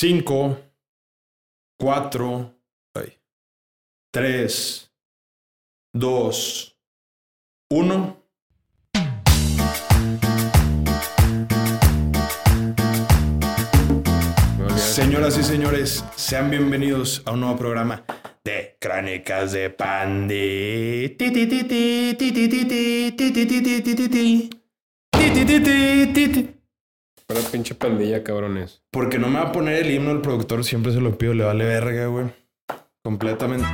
5, 4, 3, 2, 1. Señoras y señores, sean bienvenidos a un nuevo programa de Crónicas de Pandi. Para pinche pandilla, cabrones. Porque no me va a poner el himno el productor, siempre se lo pido, le vale verga, güey. Completamente.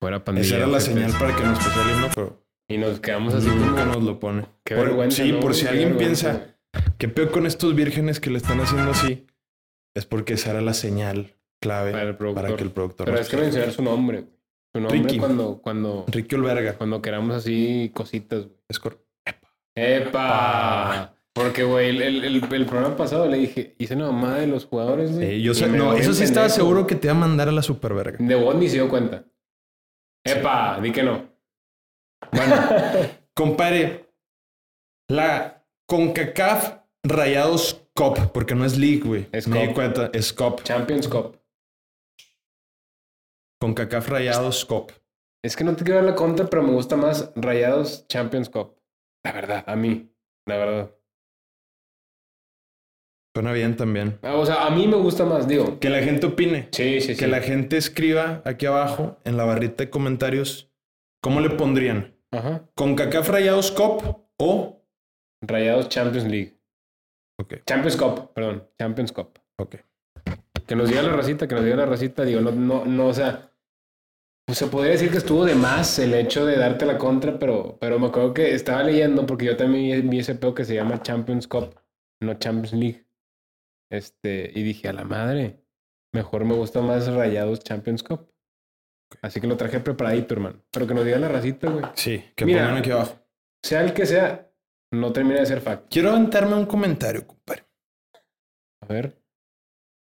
Fuera pandilla. Esa era la señal para que nos pusiera el himno, pero Y nos quedamos así nunca como... nos lo pone. Qué Por- vergüenza, sí, ¿no? por si Qué alguien vergüenza. piensa, ¿qué peor con estos vírgenes que le están haciendo así? Es porque esa era la señal clave Para que el productor Pero es que mencionar su nombre. güey. Su nombre Ricky. cuando, cuando, Ricky Olverga. cuando queramos así cositas. güey. Es cor- ¡Epa! Porque, güey, el, el, el- el programa pasado le dije, hice una mamada de los jugadores, güey. Sí, yo y sé- me no, eso sí estaba seguro que te iba a mandar a la superverga. De vos ni se dio cuenta. ¡Epa! Di que no. Bueno, compadre, la CONCACAF Rayados Cup, porque no es League, güey. Es Me di cuenta, es Cup. Champions Cup. CONCACAF Rayados Cup. Es que no te quiero dar la contra, pero me gusta más Rayados Champions Cup. La verdad, a mí. La verdad. Suena bien también. Ah, O sea, a mí me gusta más, digo. Que la gente opine. Sí, sí, sí. Que la gente escriba aquí abajo en la barrita de comentarios cómo le pondrían. Ajá. ¿CONCACAF Rayados Cup o...? Rayados Champions League. Ok, Champions Cup, perdón. Champions Cup. ok. Que nos diga la racita, que nos diga la racita. Digo, no, no, no, o sea. Pues se podría decir que estuvo de más el hecho de darte la contra, pero, pero me acuerdo que estaba leyendo, porque yo también vi ese pedo que se llama Champions Cup, no Champions League. Este, y dije, a la madre, mejor me gusta más Rayados Champions Cup. Así que lo traje preparadito, hermano. Pero que nos diga la racita, güey. Sí, que Mira. pongan aquí abajo. Sea el que sea, no termina de ser fact. Quiero aventarme un comentario, compadre. A ver.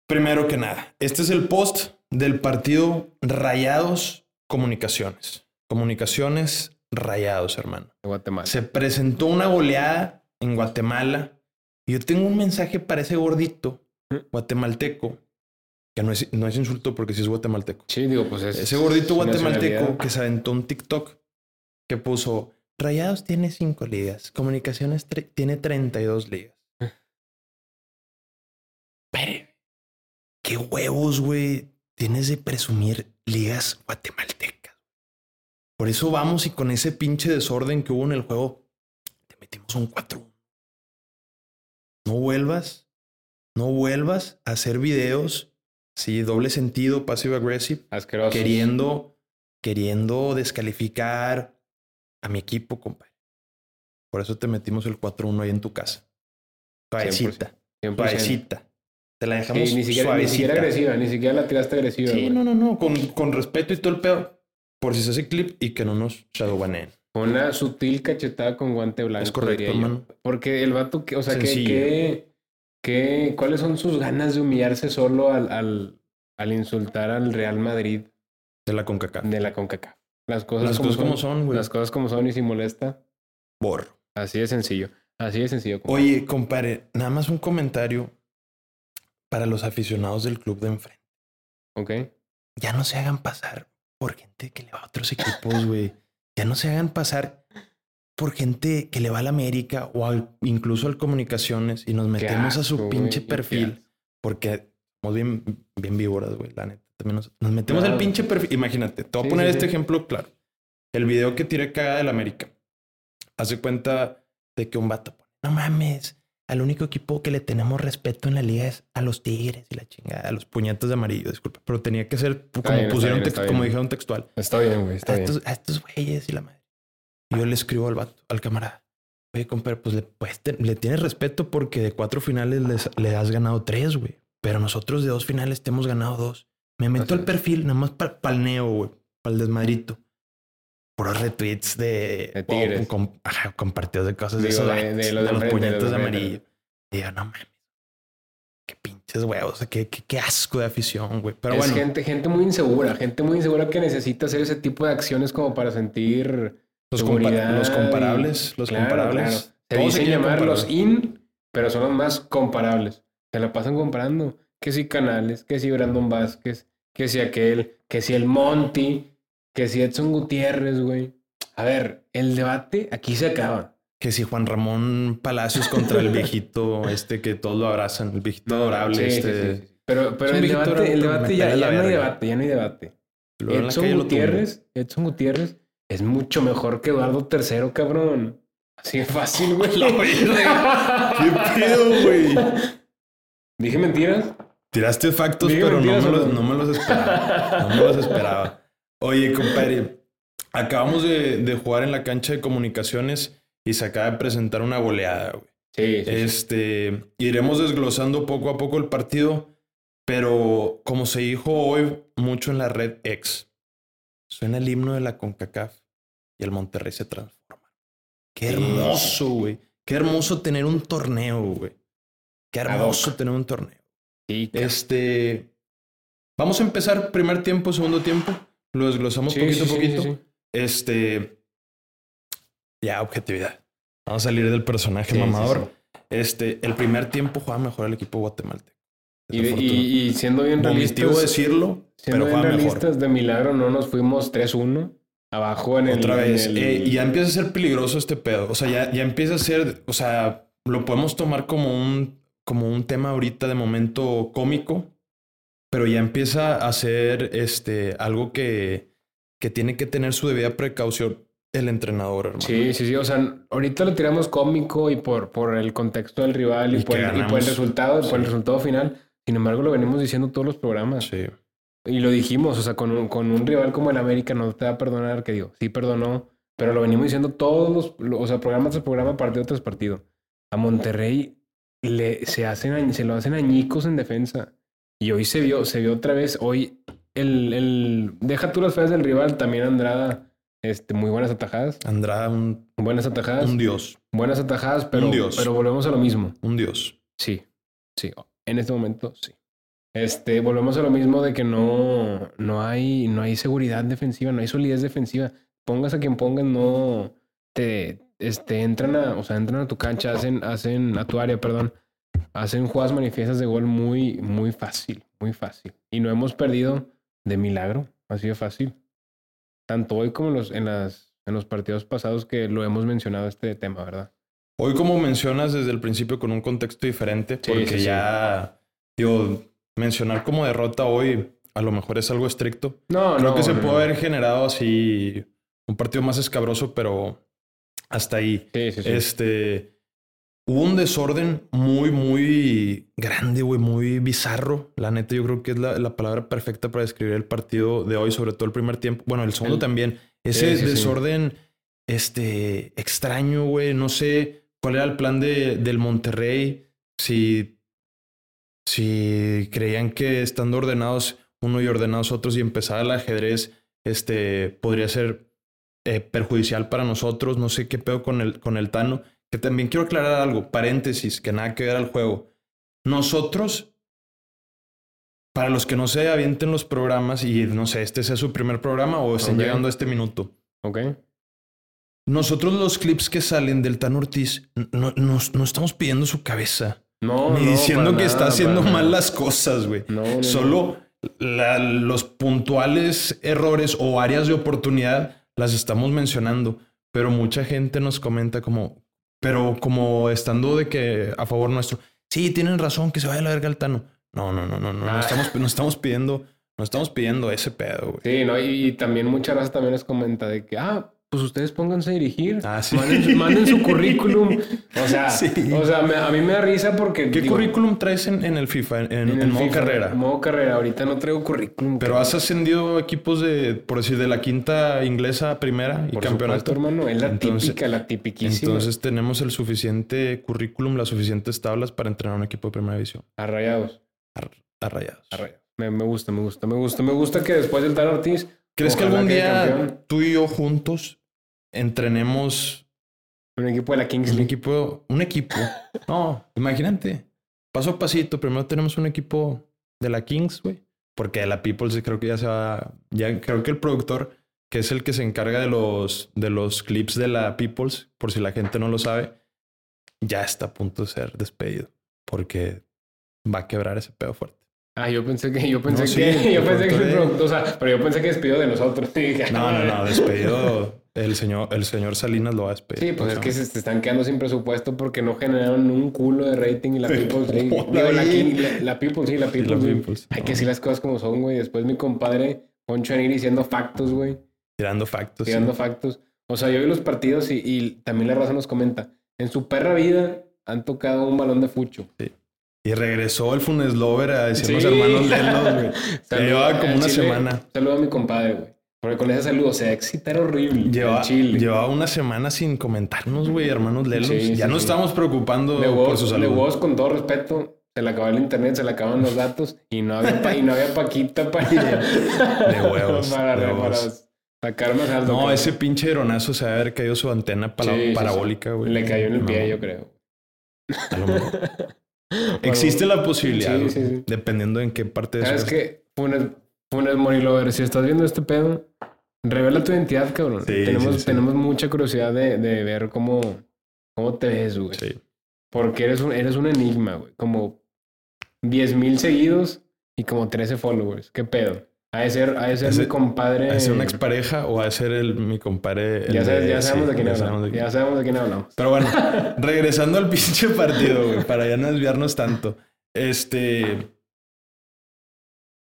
Primero que nada, este es el post del partido Rayados Comunicaciones. Comunicaciones Rayados, hermano. De Guatemala. Se presentó una goleada en Guatemala. Y yo tengo un mensaje para ese gordito guatemalteco, que no es, no es insulto porque sí es guatemalteco. Sí, digo, pues es. Ese gordito guatemalteco que se aventó un TikTok que puso Rayados tiene cinco ligas, Comunicaciones tiene 32 ligas. Pero, qué huevos, güey, tienes de presumir ligas guatemaltecas. Por eso vamos y con ese pinche desorden que hubo en el juego, te metimos un 4. No vuelvas, no vuelvas a hacer videos, sí, doble sentido, passive aggressive, Asqueroso. queriendo, queriendo descalificar a mi equipo, compadre. Por eso te metimos el 4-1 ahí en tu casa. Suavecita, 100%. suavecita. Te la dejamos Sí, ni, siquiera, ni siquiera suavecita. agresiva, ni siquiera la tiraste agresiva. Sí, güey. no, no, no, con, con respeto y todo el pedo. Por si se hace clip y que no nos shadowbaneen. Fue Una sutil cachetada con guante blanco. Es correcto, hermano. Porque el vato, que, o sea, que, que, que- ¿cuáles son sus ganas de humillarse solo al, al, al insultar al Real Madrid De la CONCACAF. de la CONCACAF? Las cosas, Las como, cosas como son, güey. Las cosas como son y si molesta. Borro. Así de sencillo. Así de sencillo. compadre. Oye, compadre, nada más un comentario para los aficionados del club de enfrente. Ok. ya no se hagan pasar por gente que le va a otros equipos, güey. Ya no se hagan pasar por gente que le va a la América o al- incluso al Comunicaciones y nos metemos a su pinche perfil porque somos bien, bien víboras, güey, la neta. También nos, nos metemos Claro. al pinche perfil. Imagínate, te voy a Sí, poner sí, este sí. ejemplo claro. El video que tiré cagada del América. Hace cuenta de que un vato pone, no mames, al único equipo que le tenemos respeto en la liga es a los Tigres y la chingada, a los puñetos de amarillo, disculpa. Pero tenía que ser como bien, pusieron, bien, text- como dijeron textual. Está bien, güey. Está A bien. estos, a estos güeyes y la madre. Yo le escribo al vato, al camarada. Oye, compadre, pues le, pues, te- le tienes respeto porque de cuatro finales les- le has ganado tres, güey. Pero nosotros de dos finales te hemos ganado dos. Me meto al perfil, nada más para el neo, güey. Para el desmadrito. Puros retweets de... De Tigres. com- ajá, compartidos de cosas de Digo, de- de los de puñetos los de de amarillo. enfrente. Y yo, no mames. Qué pinches huevos. Qué, qué, qué asco de afición, güey. Pero es bueno. gente, gente muy insegura, gente muy insegura que necesita hacer ese tipo de acciones como para sentir Los, compa- los comparables, los Claro, comparables. claro. Se dicen llamar los in, pero son los más comparables. Se la pasan comparando. que si Canales, que si Brandon Vázquez, que si aquel, que si el Monty, que si Edson Gutiérrez, güey. A ver, el debate aquí se acaba. Que si Juan Ramón Palacios contra el viejito este que todos lo abrazan, el viejito adorable. Sí, este. sí, sí. Pero, pero Es el debate, el debate ya, la no hay debate, ya no hay debate. Luego la Edson. Gutiérrez, Edson Gutiérrez es mucho mejor que Eduardo III, cabrón. Así de fácil, güey. ¿Qué pedo, güey? ¿Dije mentiras? Tiraste factos, Dije pero me, los, no me los esperaba. No me los esperaba. Oye, compadre, acabamos de, de jugar en la cancha de comunicaciones y se acaba de presentar una goleada, güey. Sí, sí, sí. Este, iremos desglosando poco a poco el partido, pero como se dijo hoy mucho en la red X, suena el himno de la CONCACAF y el Monterrey se transforma. Qué hermoso, güey. Qué hermoso tener un torneo, güey. Qué hermoso tener un torneo. Sí, Este, vamos a empezar primer tiempo, segundo tiempo. Lo desglosamos sí, poquito a sí, poquito. sí. Este, ya, objetividad. Vamos a salir del personaje mamador. Este, el primer tiempo jugaba mejor el equipo guatemalteco. Y, y- y siendo bien realistas, decirlo, siendo pero bien realistas, mejor. de milagro no nos fuimos 3-1 abajo en el. Otra vez. el- eh, y ya empieza a ser peligroso este pedo. O sea, ya, ya empieza a ser, o sea, lo podemos tomar como un, como un tema ahorita de momento cómico, pero ya empieza a ser este, algo que, que tiene que tener su debida precaución el entrenador, hermano. Sí, sí, sí. O sea, ahorita lo tiramos cómico y por, por el contexto del rival y, Y por, el, y por el ganamos. resultado, por el resultado final. Sin embargo, lo venimos diciendo todos los programas. Sí. Y lo dijimos, o sea, con un, con un rival como el América no te va a perdonar, que digo, sí perdonó, pero lo venimos diciendo todos los, lo- o sea, programa tras programa, partido tras partido. A Monterrey le, se, hacen, se lo hacen añicos en defensa. Y hoy se vio, se vio otra vez, hoy el, el, deja tú las feas del rival, también Andrada, este, muy buenas atajadas, Andrada, un, buenas atajadas, un dios. buenas atajadas, pero, dios. pero volvemos a lo mismo. Un dios. Sí, sí. En este momento, sí. Este, volvemos a lo mismo de que no, no hay, no hay seguridad defensiva, no hay solidez defensiva. Pongas a quien pongas, no te, este, entran a, o sea, entran a tu cancha, hacen, hacen, a tu área, perdón, hacen jugadas manifiestas de gol muy, muy fácil, muy fácil. Y no hemos perdido de milagro, así de fácil. Tanto hoy como en los, en las, en los partidos pasados que lo hemos mencionado este tema, ¿verdad? Hoy, como mencionas desde el principio, con un contexto diferente, Sí, porque sí, sí. ya, digo, mencionar como derrota hoy a lo mejor es algo estricto. No, Creo no, que se no, puede haber generado así un partido más escabroso, pero hasta ahí. Sí, sí, sí. Este. Hubo un desorden muy, muy grande, güey, muy bizarro. La neta, yo creo que es la, la palabra perfecta para describir el partido de hoy, sobre todo el primer tiempo. Bueno, el segundo El- también. Ese Sí, sí, sí. desorden, este, extraño, güey. No sé cuál era el plan de, del Monterrey. Si, si creían que estando ordenados uno y ordenados otros y empezar el ajedrez, este, podría ser eh, perjudicial para nosotros. No sé qué pedo con el, con el Tano. Que también quiero aclarar algo, paréntesis, que nada que ver al juego. Nosotros, para los que no se avienten los programas y no sé, este sea su primer programa o estén Ok. llegando a este minuto. Ok. Nosotros los clips que salen del Tano Ortiz, no, no- no estamos pidiendo su cabeza. No, ni no, diciendo que nada, está haciendo mal nada. las cosas, güey. No. Solo la- los puntuales errores o áreas de oportunidad las estamos mencionando, pero mucha gente nos comenta como, pero como estando de que a favor nuestro, sí, tienen razón, que se vaya a la verga el Tano. No, no, no, no, no, no Ah. estamos, no estamos pidiendo, no estamos pidiendo ese pedo, güey. Sí, no, y, y también mucha raza también les comenta de que, ah, pues ustedes pónganse a dirigir. Ah, sí. Manden, su- manden su currículum. O sea, Sí. o sea me- a mí me da risa porque. ¿Qué digo, currículum traes en, en el FIFA, en, en, el en modo FIFA, carrera? Modo carrera. Ahorita no traigo currículum. Pero has ascendido equipos de, por decir, de la quinta inglesa a primera y Por campeonato. supuesto, hermano. Es la Entonces- típica, la tipiquísima. Entonces tenemos el suficiente currículum, las suficientes tablas para entrenar un equipo de primera división. Arrayados. A rayados. Arrayados. Me, me gusta, me gusta, me gusta. Me gusta que después del Tan Ortiz. ¿Crees que algún día tú y yo juntos entrenemos Un equipo de la Kings un equipo? Un equipo. No, imagínate. Paso a pasito. Primero tenemos un equipo de la Kings, güey. Porque de la Peoples creo que ya se va. Ya creo que el productor, que es el que se encarga de los, de los clips de la Peoples, por si la gente no lo sabe, ya está a punto de ser despedido. Porque va a quebrar ese pedo fuerte. Ah, yo pensé que, yo pensé No, sí, que, yo pensé que, de- o sea, pero yo pensé que despidió de nosotros. No, no, no, despedido. El señor, el señor Salinas lo va a despedir. Sí, pues es que se, se están quedando sin presupuesto porque no generaron un culo de rating y la People's League. Digo, la, ahí. King- la, la People's, sí, la People's Hay no. que decir las cosas como son, güey. Después mi compadre Poncho venir diciendo factos, güey. Tirando factos. sí. Tirando factos. O sea, yo vi los partidos y, y también la raza nos comenta. En su perra vida han tocado un balón de fucho. Y regresó el Funes Lover a decirnos Sí. hermanos Lelos, güey. Saludo llevaba como una Chile. semana. Saludo a mi compadre, güey. Porque con ese saludo se excita era horrible. Lleva, Chile. llevaba una semana sin comentarnos, güey, hermanos Lelos. Sí, ya sí, nos sí. estamos preocupando De por vos, su de salud. vos, con todo respeto, se le acabó el internet, se le acaban los datos y no había, pa- y no había Paquita para, De huevos, para, de para huevos. alto. No, ese pinche aeronazo se haber caído su antena para- parabólica, güey. Le cayó en el No, pie, yo creo. a lo mejor. Existe la posibilidad, dependiendo en qué parte de ¿Sabes su... qué? Funes, Funes Mori Lover, si estás viendo este pedo, revela tu identidad, cabrón. Sí, tenemos, sí, sí. tenemos mucha curiosidad de, de ver cómo, cómo te ves, güey. Sí. Porque eres un, eres un enigma, güey. Como 10 mil seguidos y como 13 followers. ¿Qué pedo? Ha de ser, ha de ser Ese- mi compadre. ¿A ser una expareja o a ser el, mi compadre? el Ya, sabes- de- ya sabemos sí, de quién ya hablamos. sabemos de quién. Ya sabemos de quién hablamos. Pero bueno, regresando al pinche partido, güey, para ya no desviarnos tanto. Este.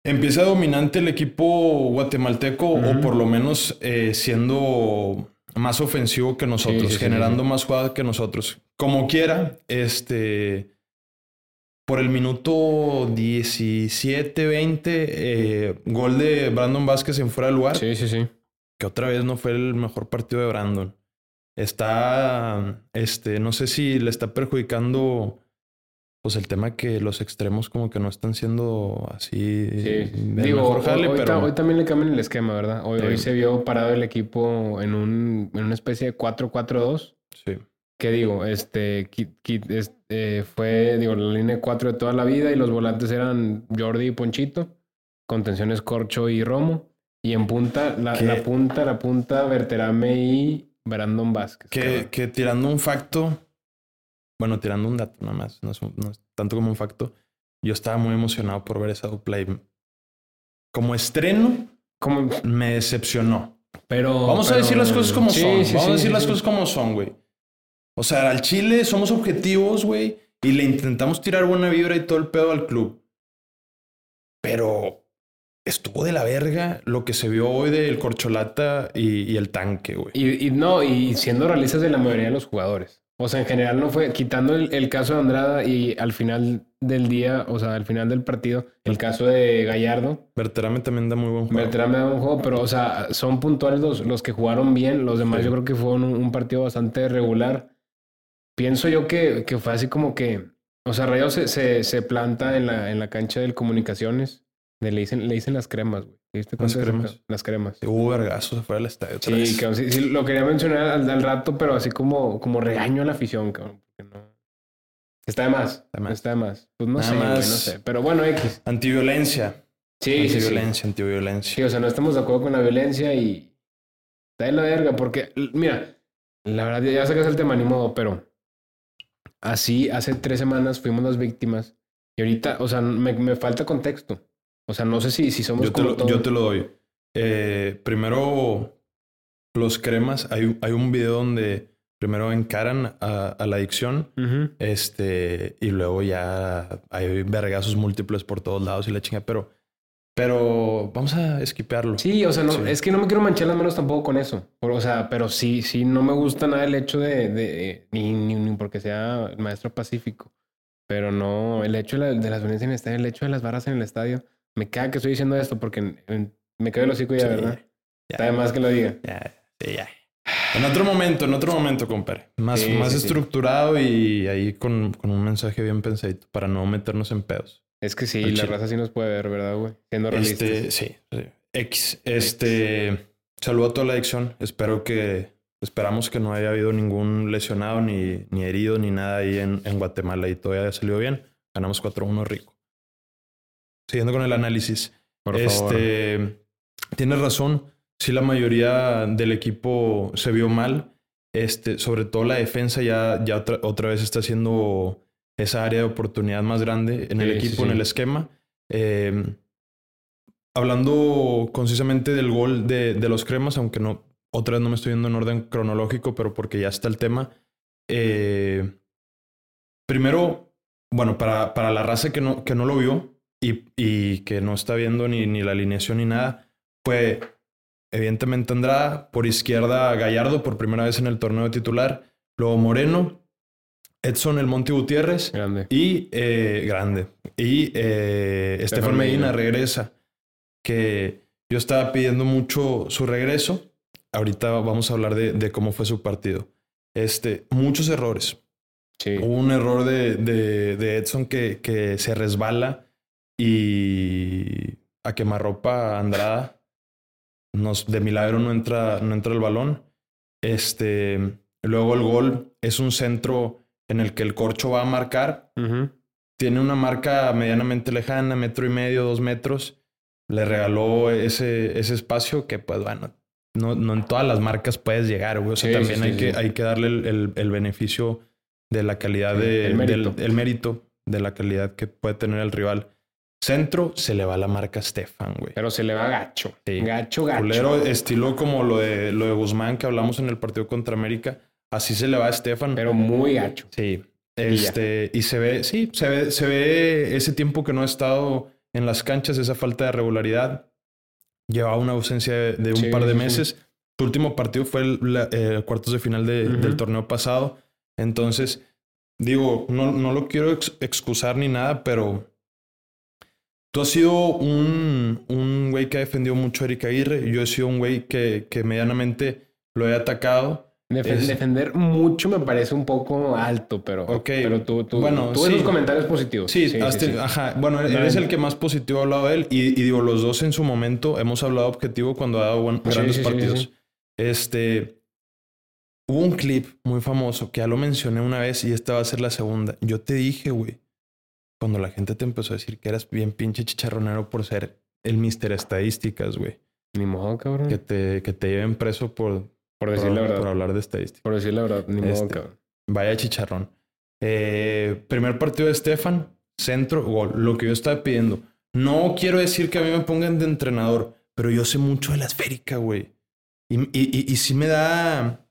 Empieza dominante el equipo guatemalteco, o por lo menos eh, siendo más ofensivo que nosotros, Sí, sí, sí, generando sí. más jugadas que nosotros. Como quiera, este. Por el minuto 17, 20, eh, gol de Brandon Vázquez en fuera de lugar Sí, sí, sí. que otra vez no fue el mejor partido de Brandon. Está, este, no sé si le está perjudicando, pues el tema que los extremos como que no están siendo así Sí. Digo, mejor hoy, jale, hoy pero hoy también le cambian el esquema, ¿verdad? Hoy, Sí. hoy se vio parado el equipo en, un, en una especie de 4-4-2. sí, ¿Qué digo? Este, Kit- Kit- es- eh, fue, digo, la línea de 4 de toda la vida y los volantes eran Jordi y Ponchito, contenciones Corcho y Romo. Y en punta, la, punta, la punta, Berterame y Brandon Vázquez. que, que tirando un facto, bueno, tirando un dato nada más, no es, un- no es tanto como un facto, yo estaba muy emocionado por ver esa dupla y como estreno Como- me decepcionó. pero, Vamos a decir las cosas como Sí, son. sí, Vamos sí, a decir las cosas como son, güey. O sea, al Chile somos objetivos, güey, y le intentamos tirar buena vibra y todo el pedo al club. Pero estuvo de la verga lo que se vio hoy del Corcholata y, y el tanque, güey. Y, y no, y siendo realistas de la mayoría de los jugadores. O sea, en general no fue, quitando el, el caso de Andrada y al final del día, o sea, al final del partido, el caso de Gallardo, Berterame también da muy buen juego. Beltrán me da un juego, pero, o sea, son puntuales los, los que jugaron bien. Los demás Sí. yo creo que fue un, un partido bastante regular. Pienso yo que, que fue así como que, o sea, Rayo se, se, se planta en la, en la cancha del comunicaciones. De, le, dicen, le dicen las cremas, güey. ¿Te diste Las cremas. Las cremas. Sí, Hubo vergazos afuera del estadio. Sí, cabrón, sí, sí, lo quería mencionar al, al rato, pero así como, como regaño a la afición, cabrón. porque no- Está de más. de más. Está de más. Pues no Nada sé, no. Pero bueno, X. Antiviolencia. Sí, sí, sí. antiviolencia, antiviolencia. Sí, o sea, no estamos de acuerdo con la violencia y está de la verga, porque, mira, la verdad, ya sacas el tema, ni modo, pero así hace tres semanas fuimos las víctimas y ahorita, o sea, me, me falta contexto. O sea, no sé si, si somos Yo te, como lo, yo te lo doy. Eh, primero, los cremas. Hay, hay un video donde primero encaran a, a la adicción. Ujú. Este, y luego ya hay vergazos múltiples por todos lados y la chinga, pero, pero vamos a esquipearlo. Sí, o sea, no, Sí. es que no me quiero manchar las manos tampoco con eso. O sea, pero sí, sí, no me gusta nada el hecho de, de ni, ni, ni porque sea el maestro pacífico. Pero no, el hecho de, la- de las violencias en el estadio, el hecho de las barras en el estadio, me caga que estoy diciendo esto porque en- en- me cae el hocico ya, Sí, ¿verdad? ya. Está de más que lo diga. Ya, ya. En otro momento, en otro momento, compadre. Más, Sí, más sí, estructurado y ahí con, con un mensaje bien pensadito para no meternos en pedos. Es que sí, Al la chile. raza sí nos puede ver, ¿verdad, güey? Siendo realistas. Este, sí, sí. X. Este, saludo a toda la adicción. Espero que, esperamos que no haya habido ningún lesionado, ni, ni herido, ni nada ahí en, en Guatemala y todo haya salido bien. Ganamos 4-1 rico. Siguiendo con el análisis. Por favor. este, tienes razón. Sí, la mayoría del equipo se vio mal. Este, sobre todo la defensa ya, ya otra, otra vez está haciendo esa área de oportunidad más grande en el sí, equipo, en el esquema. Eh, hablando concisamente del gol de, de, los cremas, aunque no, otra vez no me estoy yendo en orden cronológico, pero porque ya está el tema. Eh, primero, bueno, para, para la raza que no, que no lo vio y, y que no está viendo ni, ni la alineación ni nada, fue evidentemente Andrada, por izquierda Gallardo por primera vez en el torneo titular, luego Moreno, Edson El Monte Gutiérrez Grande. y eh, grande y eh, Estefan Medina, Medina. regresa que yo estaba pidiendo mucho su regreso ahorita vamos a hablar de, de cómo fue su partido este muchos errores Sí. Hubo un error de, de, de Edson que, que se resbala y a quemarropa Andrada. Nos, de milagro no entra, no entra el balón. Este, luego el gol es un centro en el que el corcho va a marcar. Tiene una marca medianamente lejana, metro y medio, dos metros. Le regaló ese, ese espacio que, pues bueno, no, no en todas las marcas puedes llegar, güey. O sea, Sí, también sí, hay, sí, que, hay que darle el, el- el beneficio de la calidad de, el mérito. del el mérito de la calidad que puede tener el rival. Centro se le va la marca Stefan, güey. Pero se le va gacho. Sí. Gacho, gacho. Culero, estilo como lo de, lo de Guzmán que hablamos en el partido contra América. Así se le va a Stefan. Pero muy gacho. Sí. Este, y se ve, sí, se ve, se ve ese tiempo que no ha estado en las canchas, esa falta de regularidad. Llevaba una ausencia de, de un Sí, par de sí, sí. meses. Su último partido fue el la- eh, cuartos de final de- del torneo pasado. Entonces, digo, no, no lo quiero ex- excusar ni nada, pero tú has sido un, un güey que ha defendido mucho a Eric Aguirre. Yo he sido un güey que, que medianamente lo he atacado. Es- Defender mucho me parece un poco alto, pero, Ok. pero tú, tú, Bueno, tú sí. comentarios positivos. Sí, ten- ajá. Bueno, eres el que más positivo ha hablado de él. Y, y digo, los dos en su momento hemos hablado objetivo cuando ha dado buen- Sí, grandes sí, sí, partidos. sí. Este. Hubo un clip muy famoso que ya lo mencioné una vez y esta va a ser la segunda. Yo te dije, güey, cuando la gente te empezó a decir que eras bien pinche chicharronero por ser el mister estadísticas, güey. Ni modo, cabrón. Que te, que te lleven preso por, Por decir por, la verdad. por hablar de estadísticas. Por decir la verdad, ni modo, Este. cabrón. Vaya chicharrón. Eh, primer partido de Stefan, centro, gol. Lo que yo estaba pidiendo. No quiero decir que a mí me pongan de entrenador, pero yo sé mucho de la esférica, güey. Y, y, y, y sí me da.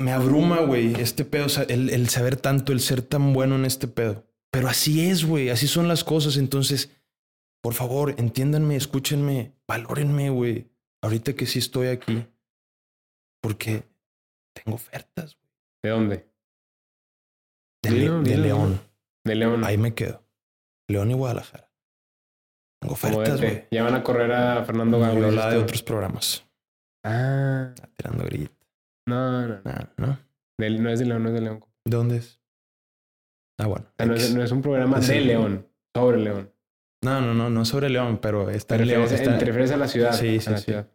Me abruma, güey, este pedo. El, el saber tanto, el ser tan bueno en este pedo. Pero así es, güey. Así son las cosas. Entonces, por favor, entiéndanme, escúchenme, valórenme, güey. Ahorita que sí estoy aquí. Porque tengo ofertas, güey. ¿De dónde? De, Dilo, Le- de dilo, León. De León. Ahí me quedo. León y Guadalajara. Tengo ofertas, DT. güey. Ya van a correr a Fernando hablaba de tú. otros programas. Ah, Ah, Tirando grito. No, no. ¿no? Del- no es de León, no es de León. O ¿De dónde es? Ah, bueno. sea, no, es, no un programa Es de el- León, sobre León. no, no, no, no sobre León, pero está en León. está- te refieres a la ciudad. Sí, sí, sí. ciudad.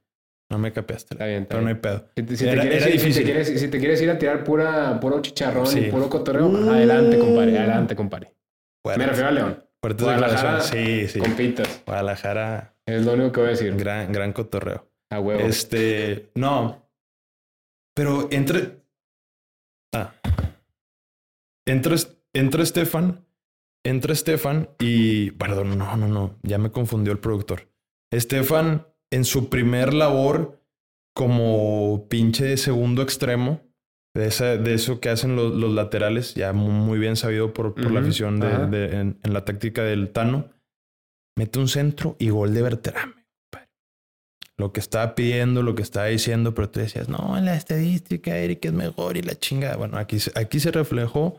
No me capeaste. Está bien, está pero no hay pedo. Si te, si te Era- quieres, era ir- si te difícil. quieres- si te quieres ir a tirar pura, puro chicharrón Sí. y puro cotorreo, Uh. adelante, compadre. Adelante, compadre. Fuerte. Me refiero a León. Fuertes Guadalajara. Sí, sí. Compitas. Guadalajara, Es lo único que voy a decir. gran, gran cotorreo. A huevo. Este, no. Pero entre. Ah. Entra, entra Estefan. Entra Estefan y. Perdón, no, no, no. Ya me confundió el productor. Estefan, en su primer labor como pinche de segundo extremo, de, esa, de eso que hacen los, los laterales, ya mu- muy bien sabido por, por la afición de, ajá. de- en, en la táctica del Tano, mete un centro y gol de Berterame lo que estaba pidiendo, lo que estaba diciendo, pero tú decías, no, en la estadística, Eric es mejor y la chingada. Bueno, aquí, se- aquí se reflejó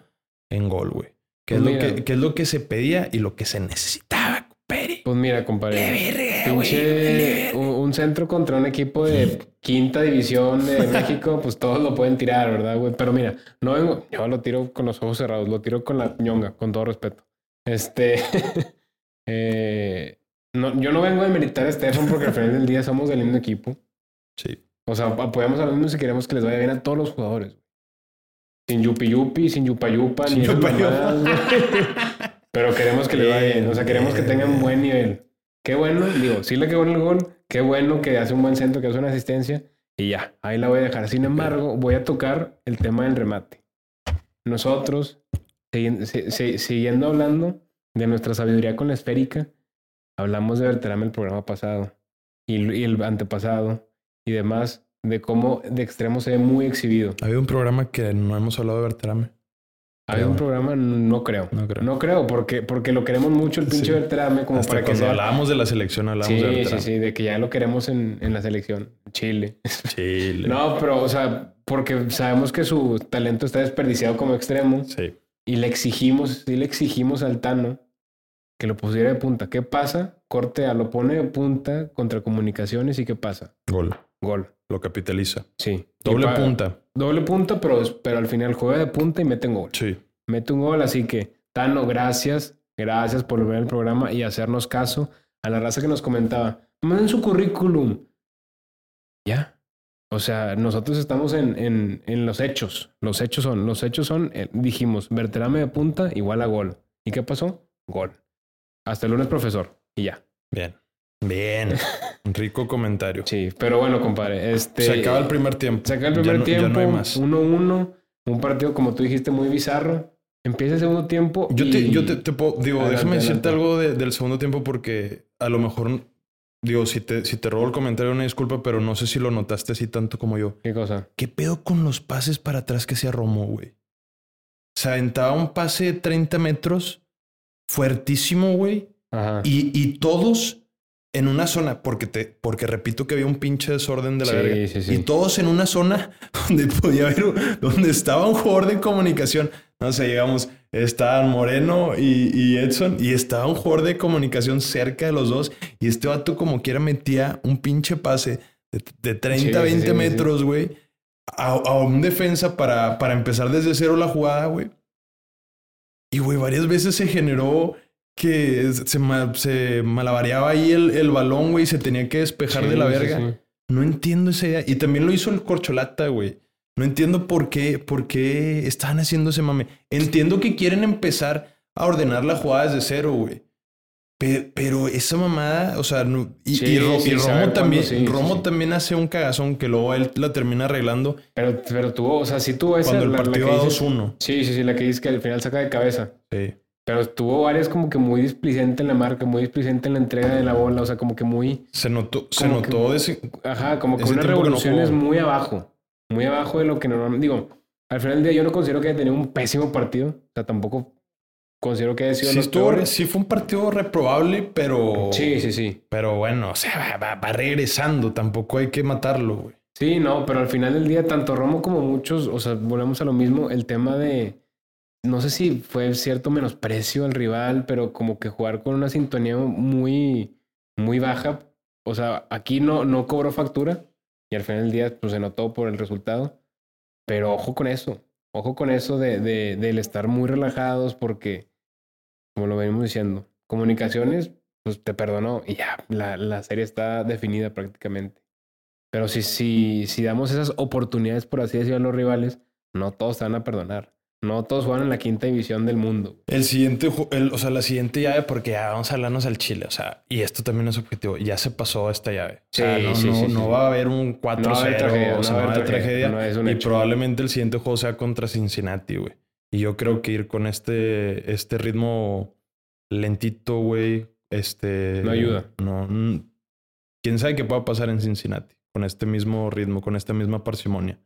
en gol, güey. Que es, lo que, que es lo que se pedía y lo que se necesitaba, compadre. Pues mira, compadre. Qué verga, güey. Pinche un, un centro contra un equipo de quinta división de México, pues todos lo pueden tirar, ¿verdad, güey? Pero mira, no vengo, yo lo tiro con los ojos cerrados, lo tiro con la ñonga, con todo respeto. Este, eh, no, yo no vengo a demeritar a Estefan porque al final del día somos del mismo equipo. Sí. O sea, apoyamos a los mismos si queremos que les vaya bien a todos los jugadores. Sin yupi yupi, sin yupa yupa, Sin ni yupa. Pero queremos que les vaya bien. O sea, queremos que tengan un buen nivel. Qué bueno, digo, sí le quedó el gol. Qué bueno que hace un buen centro, que hace una asistencia. Y ya, ahí la voy a dejar. Sin embargo, voy a tocar el tema del remate. Nosotros, se- siguiendo hablando de nuestra sabiduría con la esférica, hablamos de Berterame el programa pasado y, y el antepasado y demás, de cómo de extremo se ve muy exhibido. Había un programa que no hemos hablado de Berterame. Había un programa, no creo. No creo. No creo, porque, porque lo queremos mucho el pinche Sí. Berterame, como Hasta para que cuando sea. hablábamos de la selección, hablábamos Sí, de sí, Berterame. sí, de que ya lo queremos en, en la selección. Chile. Chile. No, pero, o sea, porque sabemos que su talento está desperdiciado como extremo Sí. y le exigimos, sí le exigimos al Tano que lo pusiera de punta. ¿Qué pasa? Cortea lo pone de punta contra comunicaciones y ¿qué pasa? Gol. Gol. Lo capitaliza. Sí. Doble punta. Doble punta, pero, pero al final juega de punta y mete un gol. Sí. Mete un gol, así que, Tano, gracias. Gracias por ver el programa y hacernos caso a la raza que nos comentaba. Manden su currículum. Ya. O sea, nosotros estamos en, en, en los hechos. Los hechos son, los hechos son, eh, dijimos, Berterame de punta igual a gol. ¿Y qué pasó? Gol. Hasta el lunes, profesor. Y ya. Bien. Bien. Rico comentario. Sí, pero bueno, compadre. Este, Se acaba el primer tiempo. Se acaba el primer ya tiempo. no hay más. 1-1. Un partido, como tú dijiste, muy bizarro. Empieza el segundo tiempo. Yo te, yo te, te puedo, digo, Adelante, déjame decirte adelante. algo de- del segundo tiempo porque a lo mejor, digo, si te, si te robo el comentario, una disculpa, pero no sé si lo notaste así tanto como yo. ¿Qué cosa? ¿Qué pedo con los pases para atrás que hacía Romo, güey? Se aventaba un pase de 30 metros fuertísimo, güey. Ajá. Y, y todos en una zona, porque te, porque repito que había un pinche desorden de la Sí, verga. sí, sí. Y todos en una zona donde podía haber, donde estaba un jugador de comunicación. No sé, digamos, estaban Moreno y, y Edson, y estaba un jugador de comunicación cerca de los dos. Y este vato, como quiera, metía un pinche pase de, de 30, Sí, sí, 20 sí, sí. metros, güey, a, a un defensa para, para empezar desde cero la jugada, güey. Y, güey, varias veces se generó que se, ma- se malabareaba ahí el, el balón, güey, y se tenía que despejar Sí, de la verga. sí. No entiendo esa idea. Y también lo hizo el Corcholata, güey. No entiendo por qué, por qué estaban haciendo ese mame. Entiendo que quieren empezar a ordenar la jugada desde cero, güey. Pe- Pero, esa mamada, o sea, no- y, Sí, y Ro- sí, y sabe Romo también, sí, Romo también hace un cagazón que luego él la termina arreglando Pero, pero tuvo, o sea, sí tuvo esa. cuando el la- la partido que va dices- 2-1. Sí, sí, sí, la que dices que al final saca de cabeza. Sí. Pero tuvo varias como que muy displicente en la marca, muy displicente en la entrega de la bola, o sea, como que muy. Se notó, se Como que- notó ese- Ajá, como que unas no revoluciones jugó. muy abajo. Muy abajo de lo que normalmente. Digo, al final del día yo no considero que haya tenido un pésimo partido. O sea, tampoco considero que haya sido Sí, los estuvo- peores. sí fue un partido reprobable, pero. Sí, sí, sí. Pero bueno, o sea, va, va- va regresando. Tampoco hay que matarlo, güey. Sí, no, pero al final del día, tanto Romo como muchos, o sea, volvemos a lo mismo, el tema de, no sé si fue cierto menosprecio al rival, pero como que jugar con una sintonía muy, muy baja, o sea, aquí no, no cobró factura y al final del día, pues se notó por el resultado, pero ojo con eso, ojo con eso de, de, del estar muy relajados porque, como lo venimos diciendo, comunicaciones, pues te perdonó y ya, la, la serie está definida prácticamente. Pero si, si, si damos esas oportunidades, por así decirlo, a los rivales, no todos te van a perdonar. No todos juegan en la quinta división del mundo. El siguiente, el- o sea, la siguiente llave, porque ya vamos a hablarnos al Chile, o sea, y esto también es objetivo, ya se pasó esta llave. O sea, Sí, no, sí, no- sí, no sí. va a haber un 4-0, No va a haber tragedia, o sea, no va a haber tragedia. y hecho. probablemente el siguiente juego sea contra Cincinnati, güey. Y yo creo que ir con este, este ritmo lentito, güey, este... No ayuda. No, mm, quién sabe qué pueda pasar en Cincinnati con este mismo ritmo, con esta misma parsimonia.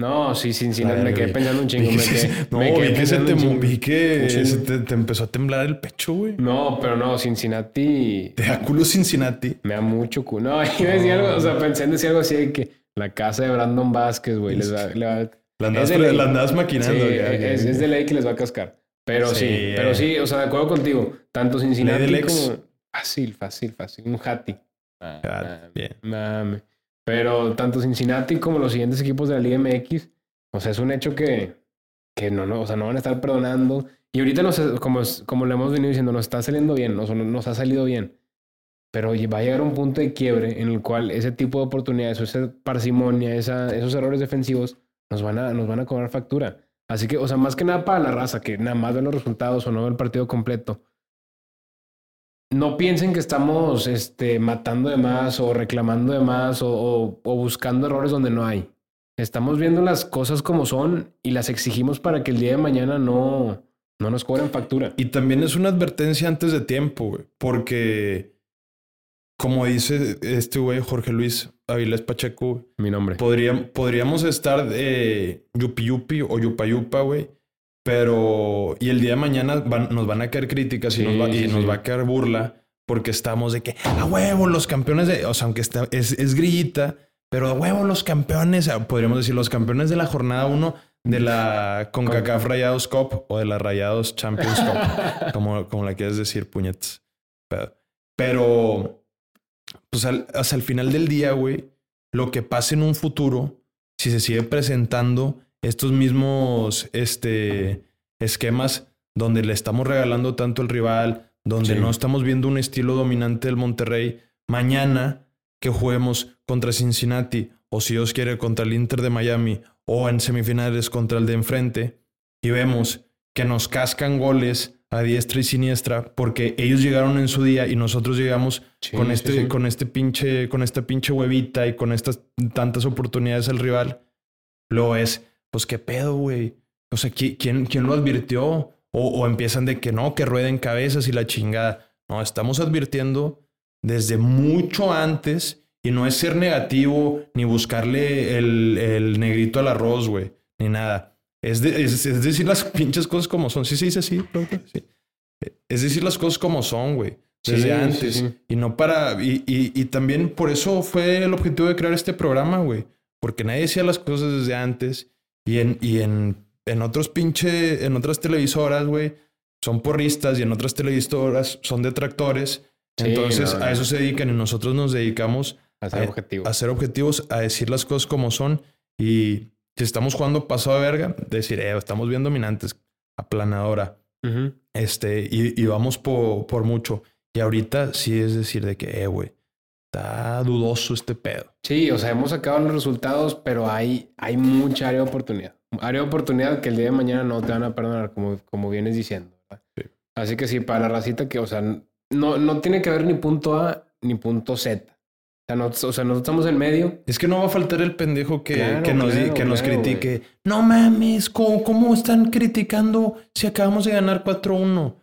No, sí, Cincinnati, me quedé pensando un chingo. Me quedé, no, me quedé vi que, se te, vi que se te, te empezó a temblar el pecho, güey. No, pero no, Cincinnati Te da culo Cincinnati. me da mucho culo. No, iba a decir algo, o sea, pensé en decir algo así de que la casa de Brandon Vázquez, güey, les va, le va- La Sí, maquinando. ya, es, ya. es de ley que les va a cascar. Pero sí, Sí, pero sí, o sea, de acuerdo contigo. Tanto Cincinnati como... Fácil, fácil, fácil. Un Hati. Ah, Ah, bien. Mame. Pero tanto Cincinnati como los siguientes equipos de la Liga MX, o sea, es un hecho que, que no, no, o sea, no van a estar perdonando. Y ahorita, nos, como, como le hemos venido diciendo, nos está saliendo bien, nos, nos ha salido bien. Pero va a llegar un punto de quiebre en el cual ese tipo de oportunidades, esa parsimonia, esa, esos errores defensivos, nos van, a, nos van a cobrar factura. Así que, o sea, más que nada para la raza, que nada más ve los resultados o no ve el partido completo. No piensen que estamos este, matando de más o reclamando de más o, o- o buscando errores donde no hay. Estamos viendo las cosas como son y las exigimos para que el día de mañana no, No nos cobran factura. Y también es una advertencia antes de tiempo, güey. Porque, como dice este güey, Jorge Luis Avilés Pacheco, Mi nombre. podría- podríamos estar de yupi yupi o yupa yupa, güey. Pero, y el día de mañana van- nos van a caer críticas y, nos, va, y sí, nos sí. va a caer burla porque estamos de que, a huevo, los campeones de, o sea, aunque está, es, es grillita, pero a huevo, los campeones, podríamos decir, los campeones de la jornada 1 de la CONCACAF Rayados Cup o de la Rayados Champions Cup, como, como la quieres decir, puñetes. Pero, pero, pues al, sea, al final del día, güey, lo que pase en un futuro, si se sigue presentando estos mismos este, esquemas donde le estamos regalando tanto al rival, donde Sí. no estamos viendo un estilo dominante del Monterrey, mañana que juguemos contra Cincinnati o si Dios quiere contra el Inter de Miami o en semifinales contra el de enfrente y vemos que nos cascan goles a diestra y siniestra porque ellos llegaron en su día y nosotros llegamos Sí, con este sí. con este pinche con esta pinche huevita y con estas tantas oportunidades al rival luego es pues qué pedo güey o sea ¿qui- quién quién lo advirtió o, o empiezan de que no que rueden cabezas y la chingada no estamos advirtiendo desde mucho antes y no es ser negativo ni buscarle el, el negrito al arroz güey ni nada es, de- es, es decir las pinches cosas como son sí se dice así sí es decir las cosas como son güey Sí, desde sí, antes. sí. Y no para. Y, y, y también por eso fue el objetivo de crear este programa, güey. Porque nadie decía las cosas desde antes. Y en, y en, en otros pinche. En otras televisoras, güey, son porristas y en otras televisoras son detractores. Sí, Entonces no, a eso se dedican y nosotros nos dedicamos A ser a- objetivo. a ser objetivos, a decir las cosas como son. Y si estamos jugando pasado de verga, decir, eh, estamos bien dominantes, aplanadora. Este, y, y vamos por, por mucho. Y ahorita sí es decir de que, eh, güey, está dudoso este pedo. Sí, o sea, hemos sacado los resultados, pero hay, hay mucha área de oportunidad. Área de oportunidad que el día de mañana no te van a perdonar, como, como vienes diciendo. Sí. Así que sí, para la racita que, o sea, no, no tiene que haber ni punto A ni punto Z. O sea, no, o sea, nosotros estamos en medio. Es que no va a faltar el pendejo que, Claro, que nos, claro, que nos claro, critique. No mames, ¿cómo, cómo están criticando si acabamos de ganar 4-1?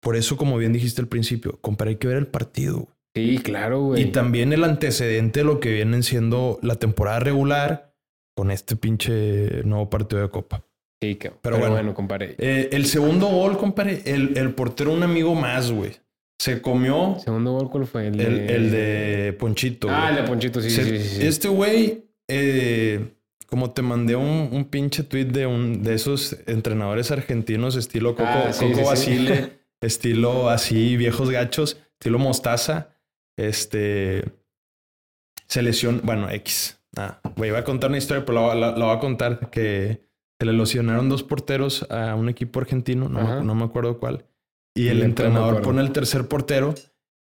Por eso, como bien dijiste al principio, compadre, hay que ver el partido. Sí, claro, güey. Y también el antecedente de lo que vienen siendo la temporada regular con este pinche nuevo partido de Copa. Sí, pero, Pero bueno, bueno. compadre. Eh, el segundo gol, compadre, el, el portero, un amigo más, güey. Se comió ¿Segundo gol cuál fue? El de, el, el de Ponchito. Ah, güey. el de Ponchito, sí, Se- sí, sí, sí. Este güey, eh, como te mandé un, un pinche tweet de un de esos entrenadores argentinos, estilo Coco, Ah, sí, Coco sí. Basile, estilo así, viejos gachos, estilo mostaza. Este se lesionó, bueno, X. Ah, güey, iba a contar una historia, pero la, la- la voy a contar que se le lesionaron dos porteros a un equipo argentino, no, me, no me acuerdo cuál. Y el entrenador pone el tercer portero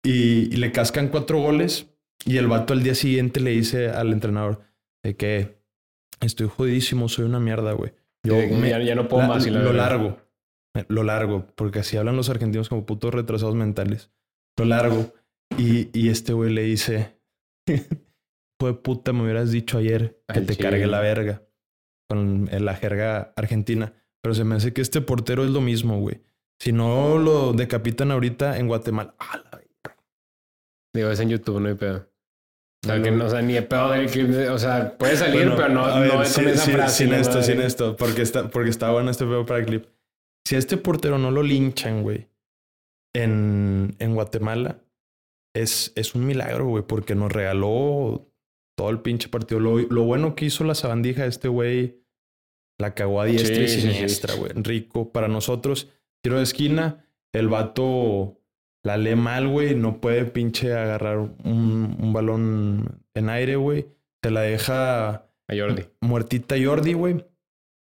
y, y le cascan cuatro goles. Y el vato al día siguiente le dice al entrenador de que estoy jodidísimo, soy una mierda, güey. Yo me- ya, ya no puedo la- más. y lo verdad. largo. Lo largo. Porque así hablan los argentinos como putos retrasados mentales. Lo largo. Y, y este güey le dice: de puta, me hubieras dicho ayer que te cargue la verga. Con la jerga argentina. Pero se me hace que este portero es lo mismo, güey. Si no lo decapitan ahorita en Guatemala. ¡ah, la verga! Digo, es en YouTube, no hay pedo. O sea, No, que no. no, o sea, ni de pedo del clip. O sea, puede salir, Bueno, pero no, a ver, no es sí, con esa sí, frase. Sin esto, sin esto. Porque está, porque está bueno este pedo para el clip. Si a este portero no lo linchan, güey, en, en Guatemala, es, es un milagro, güey, porque nos regaló todo el pinche partido. Lo, lo bueno que hizo la sabandija, este güey la cagó a diestra Sí, y siniestra, güey. Rico para nosotros. Tiro de esquina, el vato la lee mal, güey. No puede pinche agarrar un, un balón en aire, güey. Se la deja A Jordi. muertita Jordi, güey.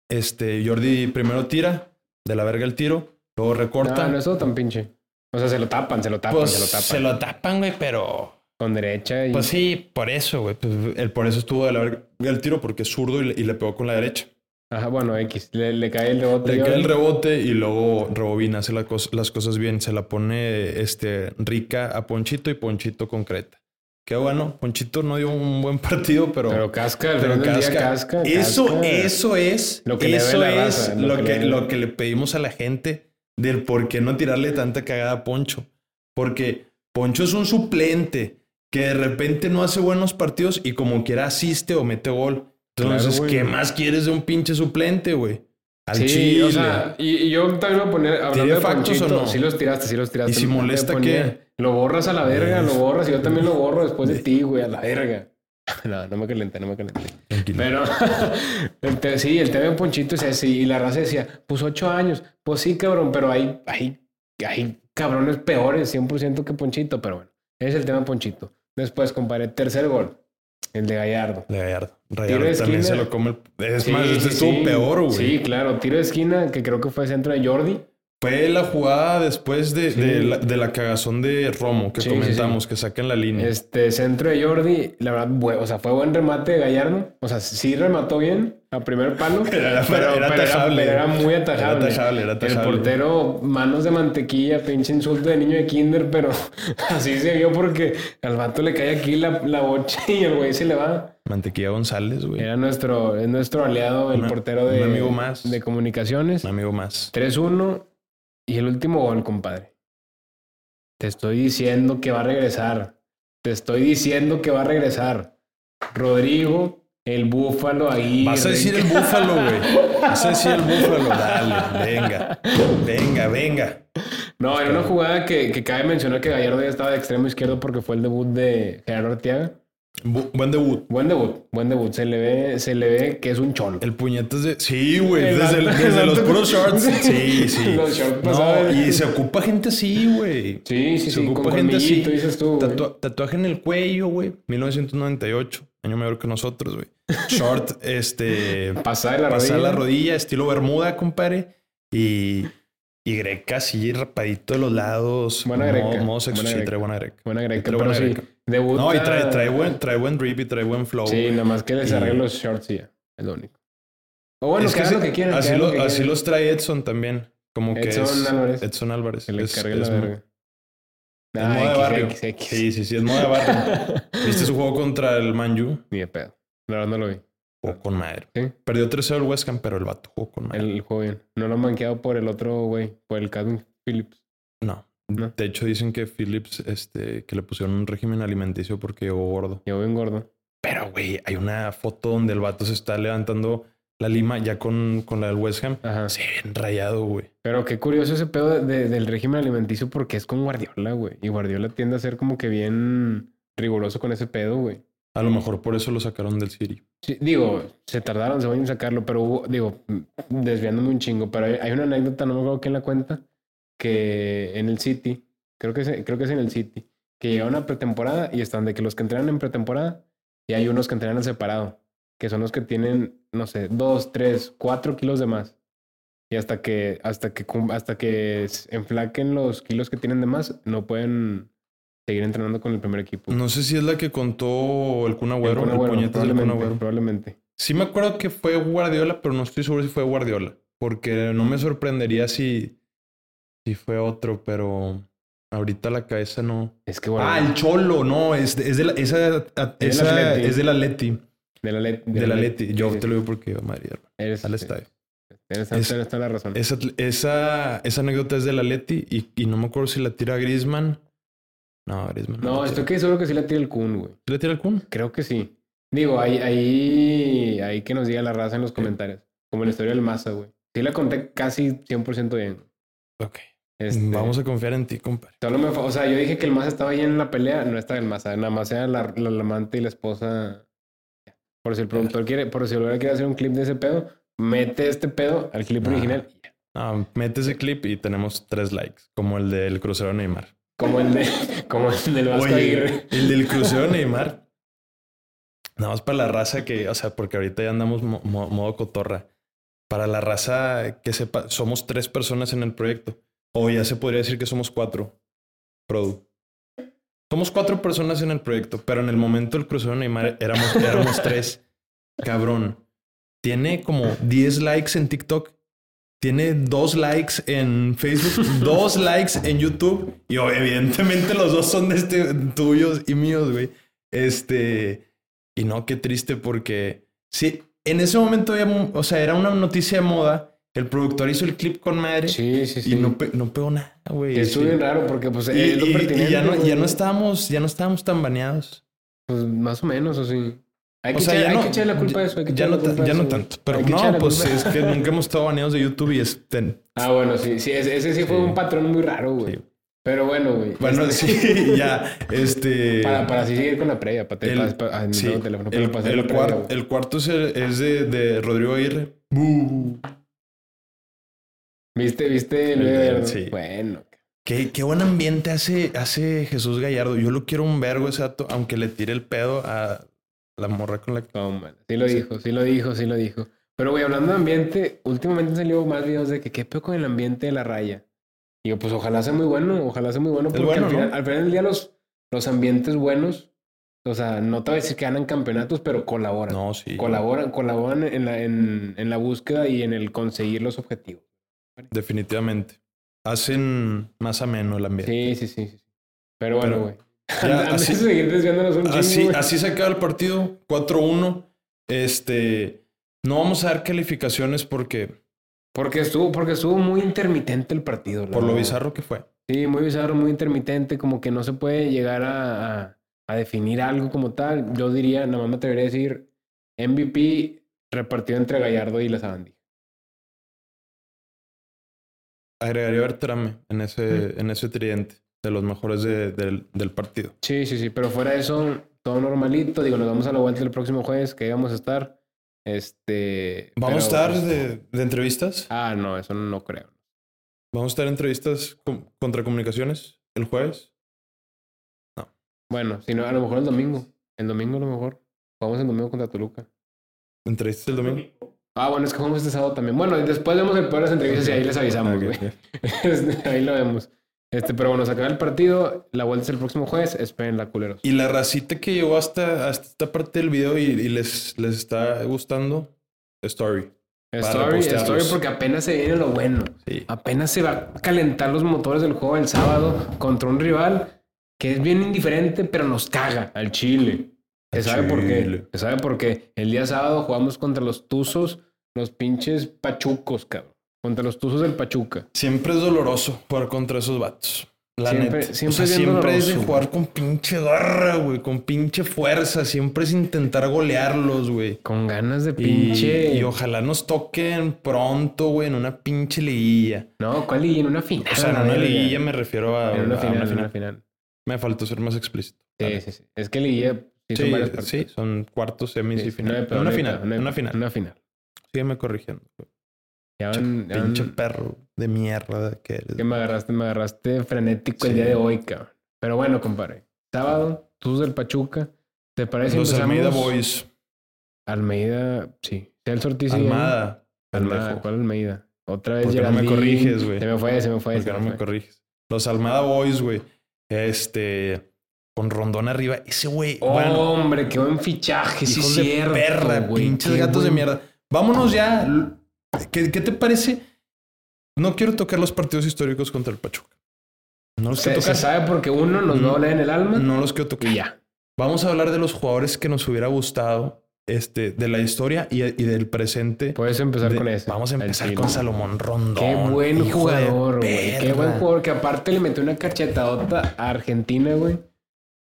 Este, Jordi primero tira, de la verga el tiro, luego recorta. No, no es tan pinche. O sea, se lo tapan, se lo tapan, pues se lo tapan. se lo tapan, güey, pero. Con derecha y. Pues sí, por eso, güey. Pues, el, por eso estuvo de la verga el tiro, porque es zurdo y le, y le pegó con la derecha. Ajá, bueno, X. Le, le cae el rebote. Le cae el rebote y luego rebobina, hace la las cosas bien. Se la pone este, rica a Ponchito y Ponchito concreta. Qué bueno. Ponchito no dio un buen partido, pero. Pero casca, al pero del día casca. casca. Eso, casca. eso es. Lo que le eso debe la es raza, lo, lo que que, le- lo que le pedimos a la gente del por qué no tirarle tanta cagada a Poncho. Porque Poncho es un suplente que de repente no hace buenos partidos y como quiera asiste o mete gol. Entonces, Claro. ¿qué más quieres de un pinche suplente, güey? Al Sí, chile. o sea, y, y yo también voy a poner, hablando ¿Tiene de factos Ponchito, o no? sí los tiraste, sí los tiraste. ¿Y si molesta ponía- Lo borras a la verga, lo borras y yo también lo borro después de De- ti, güey, a la verga. No, no me calenté, no me calenté. Tranquilo. Pero el te- sí, el tema de Ponchito es ese. Y la raza decía, pues ocho años. Pues sí, cabrón, pero hay, hay, hay cabrones peores 100% que Ponchito. Pero bueno, ese es el tema de Ponchito. Después, compadre, tercer gol. El de Gallardo. De Gallardo. Gallardo de también se lo come. el- Es Sí, más, este sí, estuvo sí. peor, güey. Sí, claro. Tiro de esquina, que creo que fue centro de Jordi. Fue la jugada después de, Sí. de, la, de la cagazón de Romo que Sí, sí, comentamos, que sacan la línea. Este centro de Jordi, la verdad, o sea, fue buen remate de Gallardo. O sea, sí remató bien a primer palo, Era- pero, era pero atajable. pero era muy Era atajable. atajable, era El portero, manos de mantequilla, pinche insulto de niño de kinder, pero así se vio porque al vato le cae aquí la, la bocha y el güey se le va. Mantequilla González, güey. Era nuestro, es nuestro aliado, el Una- portero de, un amigo más. de comunicaciones. Un amigo más. 3-1 y el último gol, compadre. Te estoy diciendo que va a regresar. Te estoy diciendo que va a regresar. Rodrigo, el búfalo ahí. Vas a decir el búfalo, güey. Vas a decir el búfalo. Dale, venga. Venga, venga. No, era una jugada que, que cabe mencionar que Gallardo ya estaba de extremo izquierdo porque fue el debut de Gerardo Arteaga. Bu- buen debut. Buen debut, buen debut. Se le ve, se le ve que es un cholo. El puñetas de. Sí, güey. Desde, desde los puros shorts. Sí, sí. Los shorts No, y se ocupa gente así, güey. Sí, sí, Se sí. Con ocupa gente así. colmillito, dices tú. güey. Tatua- tatuaje en el cuello, güey. 1998. Año mayor que nosotros, güey. Short, este. Pasada de la pasar rodilla. la rodilla, estilo bermuda, compadre. Y. Y greca así rapadito de los lados. Buena modo- greca, Modo sexo, buena sí, greca. trae buena greca. Buena greca, Trae pero buena sí. Debuta... No, y trae, trae, buen, trae buen drip y trae buen flow. Sí, nada más que les Y- arregle los shorts y ya. Es lo único. O bueno, Es que, que lo que quieran. así, lo- lo que así quieran. los trae Edson también. Como que Edson es Álvarez. Edson Álvarez. Que le Es- cargue es la verga. es Ah, moda de barrio. X, X. Sí, sí, sí, es moda de barrio. ¿Viste su juego contra el Manju? Ni de pedo. La verdad no lo vi. Jugó con madre. Sí. Perdió 3-0 el West Ham, pero el vato jugó con madre. El juego bien. No lo han manqueado por el otro güey. Por el Calvin Phillips. No. No. De hecho, dicen que Phillips, este, que le pusieron un régimen alimenticio porque llegó gordo. Yo bien gordo. Pero, güey, hay una foto donde el vato se está levantando la lima ya con, con la del West Ham. Ajá. Se ve bien rayado, güey. Pero qué curioso ese pedo de- de- del régimen alimenticio porque es con Guardiola, güey. Y Guardiola tiende a ser como que bien riguroso con ese pedo, güey. A lo mejor por eso lo sacaron del City. Sí, digo, se tardaron, se van a sacarlo, pero hubo, digo, desviándome un chingo, pero hay, hay una anécdota, no me acuerdo quién la cuenta, que en el City, creo que, es, creo que es en el City, que llegaron a pretemporada y están de que los que entrenan en pretemporada y hay unos que entrenan separado, que son los que tienen, no sé, dos, tres, cuatro kilos de más. Y hasta que, hasta que, hasta que enflaquen los kilos que tienen de más, no pueden seguir entrenando con el primer equipo. No sé si es la que contó el Kun El Agüero, el, Agüero, puñetas del Kun Agüero. probablemente. Sí me acuerdo que fue Guardiola, pero no estoy seguro si fue Guardiola. Porque no me sorprendería si, si fue otro, pero ahorita la cabeza no. Es que bueno, Ah, el Cholo, no, es, de- es de la, esa, Es del esa Atleti. es de la Let- Del Atleti. Yo sí, sí. te lo digo porque iba a Madrid, hermano, Eres, al sí, estadio. Tienes, Es- tienes toda la razón. Esa, esa, esa anécdota es del Atleti y, y no me acuerdo si la tira Griezmann. No, Griezmann. no, la estoy que seguro que sí la tira el Kun, güey. ¿Sí la tira el Kun? Creo que sí. Digo, ahí, ahí, ahí que nos diga la raza en los comentarios. Como la historia del Maza, güey. Sí la conté casi 100% bien. Ok. Este, Vamos a confiar en ti, compadre. Solo me, fa- o sea, yo dije que el Maza estaba ahí en la pelea. No estaba el Maza. Nada más era la, la, la amante y la esposa. Por si el productor quiere, por si el quiere hacer un clip de ese pedo, mete este pedo al clip Ah. original. Ah, mete ese clip y tenemos tres likes, como el del crucero Neymar. Como el de, como el del Vasco Oye, Aguirre. el del crucero Neymar. Nada más para la raza que, o sea, porque ahorita ya andamos mo- mo- modo cotorra. Para la raza que sepa, somos tres personas en el proyecto. O ya se podría decir que somos cuatro. Produ. Somos cuatro personas en el proyecto, pero en el momento del crucero Neymar éramos, éramos tres. Cabrón. Tiene como 10 likes en TikTok. Tiene dos likes en Facebook, dos likes en YouTube. Y evidentemente los dos son de este, tuyos y míos, güey. Este, y no, qué triste porque sí, en ese momento o sea, era una noticia de moda. El productor hizo el clip con madre Sí, sí, sí. y no, pe- no pegó nada, güey. Estuvo Sí. bien raro porque pues Y, es lo y- y pertinente. ya no, ya güey. no estábamos, ya no estábamos tan baneados. Pues más o menos, o sí. Hay, O que, sea, echar, ya hay no- que echarle la culpa a eso. Hay que Ya no, ya no tanto. Pero no, pues es que nunca hemos estado baneados de YouTube y es... ten- Ah, bueno, sí, sí. Ese, ese sí fue Sí. un patrón muy raro, güey. Sí. Pero bueno, güey. Bueno, este, sí, ya, este... Para, para así seguir con la previa, para, el, para, ah, sí, no, teléfono, el, para el previa, güey. el cuarto es, de, de Rodrigo Aguirre. ¿Viste, viste el sí. Bueno. Qué, qué buen ambiente hace, hace Jesús Gallardo. Yo lo quiero un vergo ese dato, aunque le tire el pedo a la morra con la que... Man. Sí lo dijo, sí lo dijo, sí lo dijo. Pero, güey, hablando de ambiente, últimamente han salido más videos de que qué peor con el ambiente de la raya. Y yo, pues ojalá sea muy bueno, ojalá sea muy bueno, porque bueno, al, final, ¿no? al final del día los, los ambientes buenos, o sea, no te voy a decir que ganan campeonatos, pero colaboran. No, sí. Colaboran, colaboran en la, en, en la búsqueda y en el conseguir los objetivos. Definitivamente. Hacen más ameno el ambiente. Sí, sí, sí. sí. Pero bueno, güey. así- de seguir desviándonos un chingo, Así, se acaba el partido, 4-1. Este, no vamos a dar calificaciones porque, Porque estuvo, porque estuvo muy intermitente el partido. por lo bizarro que fue. Sí, muy bizarro, muy intermitente, como que no se puede llegar a, a- a definir algo como tal. Yo diría, nada más me atrevería a decir, MVP repartido entre Gallardo y la Sabandija. Agregaría a Bertrame en ese, en ese tridente de los mejores de- del, del partido. Sí, sí, sí, pero fuera de eso, todo normalito. Digo, nos vamos a la vuelta el próximo jueves, que ahí vamos a estar. Este. ¿Vamos pero, a estar pues, de, de entrevistas? Ah, no, eso no creo. ¿Vamos a estar en entrevistas con- contra comunicaciones el jueves? Bueno, si no, a lo mejor el domingo. El domingo a lo mejor. Jugamos el domingo contra Toluca. ¿Entrevistas el domingo? Ah, bueno, es que jugamos este sábado también. Bueno, después vemos el peor de las entrevistas y ahí les avisamos, Ok, güey. ok. Este, ahí lo vemos. Este, pero bueno, se acaba el partido. La vuelta es el próximo jueves. Esperen la culeros. Y la racita que llegó hasta, hasta esta parte del video y, y les, les está gustando, Story. Story, story porque apenas se viene lo bueno. Sí. Apenas se va a calentar los motores del juego el sábado contra un rival que es bien indiferente, pero nos caga al Chile. Se sabe por qué. Se sabe por qué. El día sábado jugamos contra los Tuzos, los pinches pachucos, cabrón. Contra los Tuzos del Pachuca. Siempre es doloroso jugar contra esos vatos. La Siempre- neta. siempre o sea, es siempre es de jugar con pinche garra, güey. Con pinche fuerza. Siempre es intentar golearlos, güey. Con ganas de pinche. y ojalá nos toquen pronto, güey, en una pinche liguilla. No, ¿cuál liguilla? En una final. O sea, en una liguilla me refiero a, En una a final, una en final. una final. Me faltó ser más explícito. Sí, sí, sí. Es que liguilla sí, son Sí, son cuartos, semis Sí, y no final. una no hay final, una final. Una final. Sígueme corrigiendo. Ya ya Pinche perro de mierda que eres. que me agarraste, me agarraste frenético el día de hoy, cabrón. Pero bueno, compadre. Sábado, tú del Pachuca. ¿Te parece? Los? Almeida Boys. Almeida, sí. Celso Ortiz. Almada. Almada. ¿cuál Almeida? Otra vez ¿Por qué no me corriges, güey? Se me fue, se me fue. ¿Por se qué no me fue. corriges? Los Almada Boys, güey. Este. Con Rondón arriba. Ese güey. bueno, Hombre, qué buen fichaje, sí, hijos de cierto, perra, güey. pinches Qué gatos de mierda. Vámonos ya. ¿Qué, qué te parece? No quiero tocar los partidos históricos contra el Pachuca. No los Se, quiero se tocar. sabe porque uno nos va a doler en el alma No los quiero tocar. y ya. Vamos a hablar de los jugadores que nos hubiera gustado, este, de la historia y, y del presente. Puedes empezar De- con ese. Vamos a empezar con Salomón Rondón. Qué buen jugador, güey. Qué buen jugador. Que aparte le metió una cachetadota a Argentina, güey.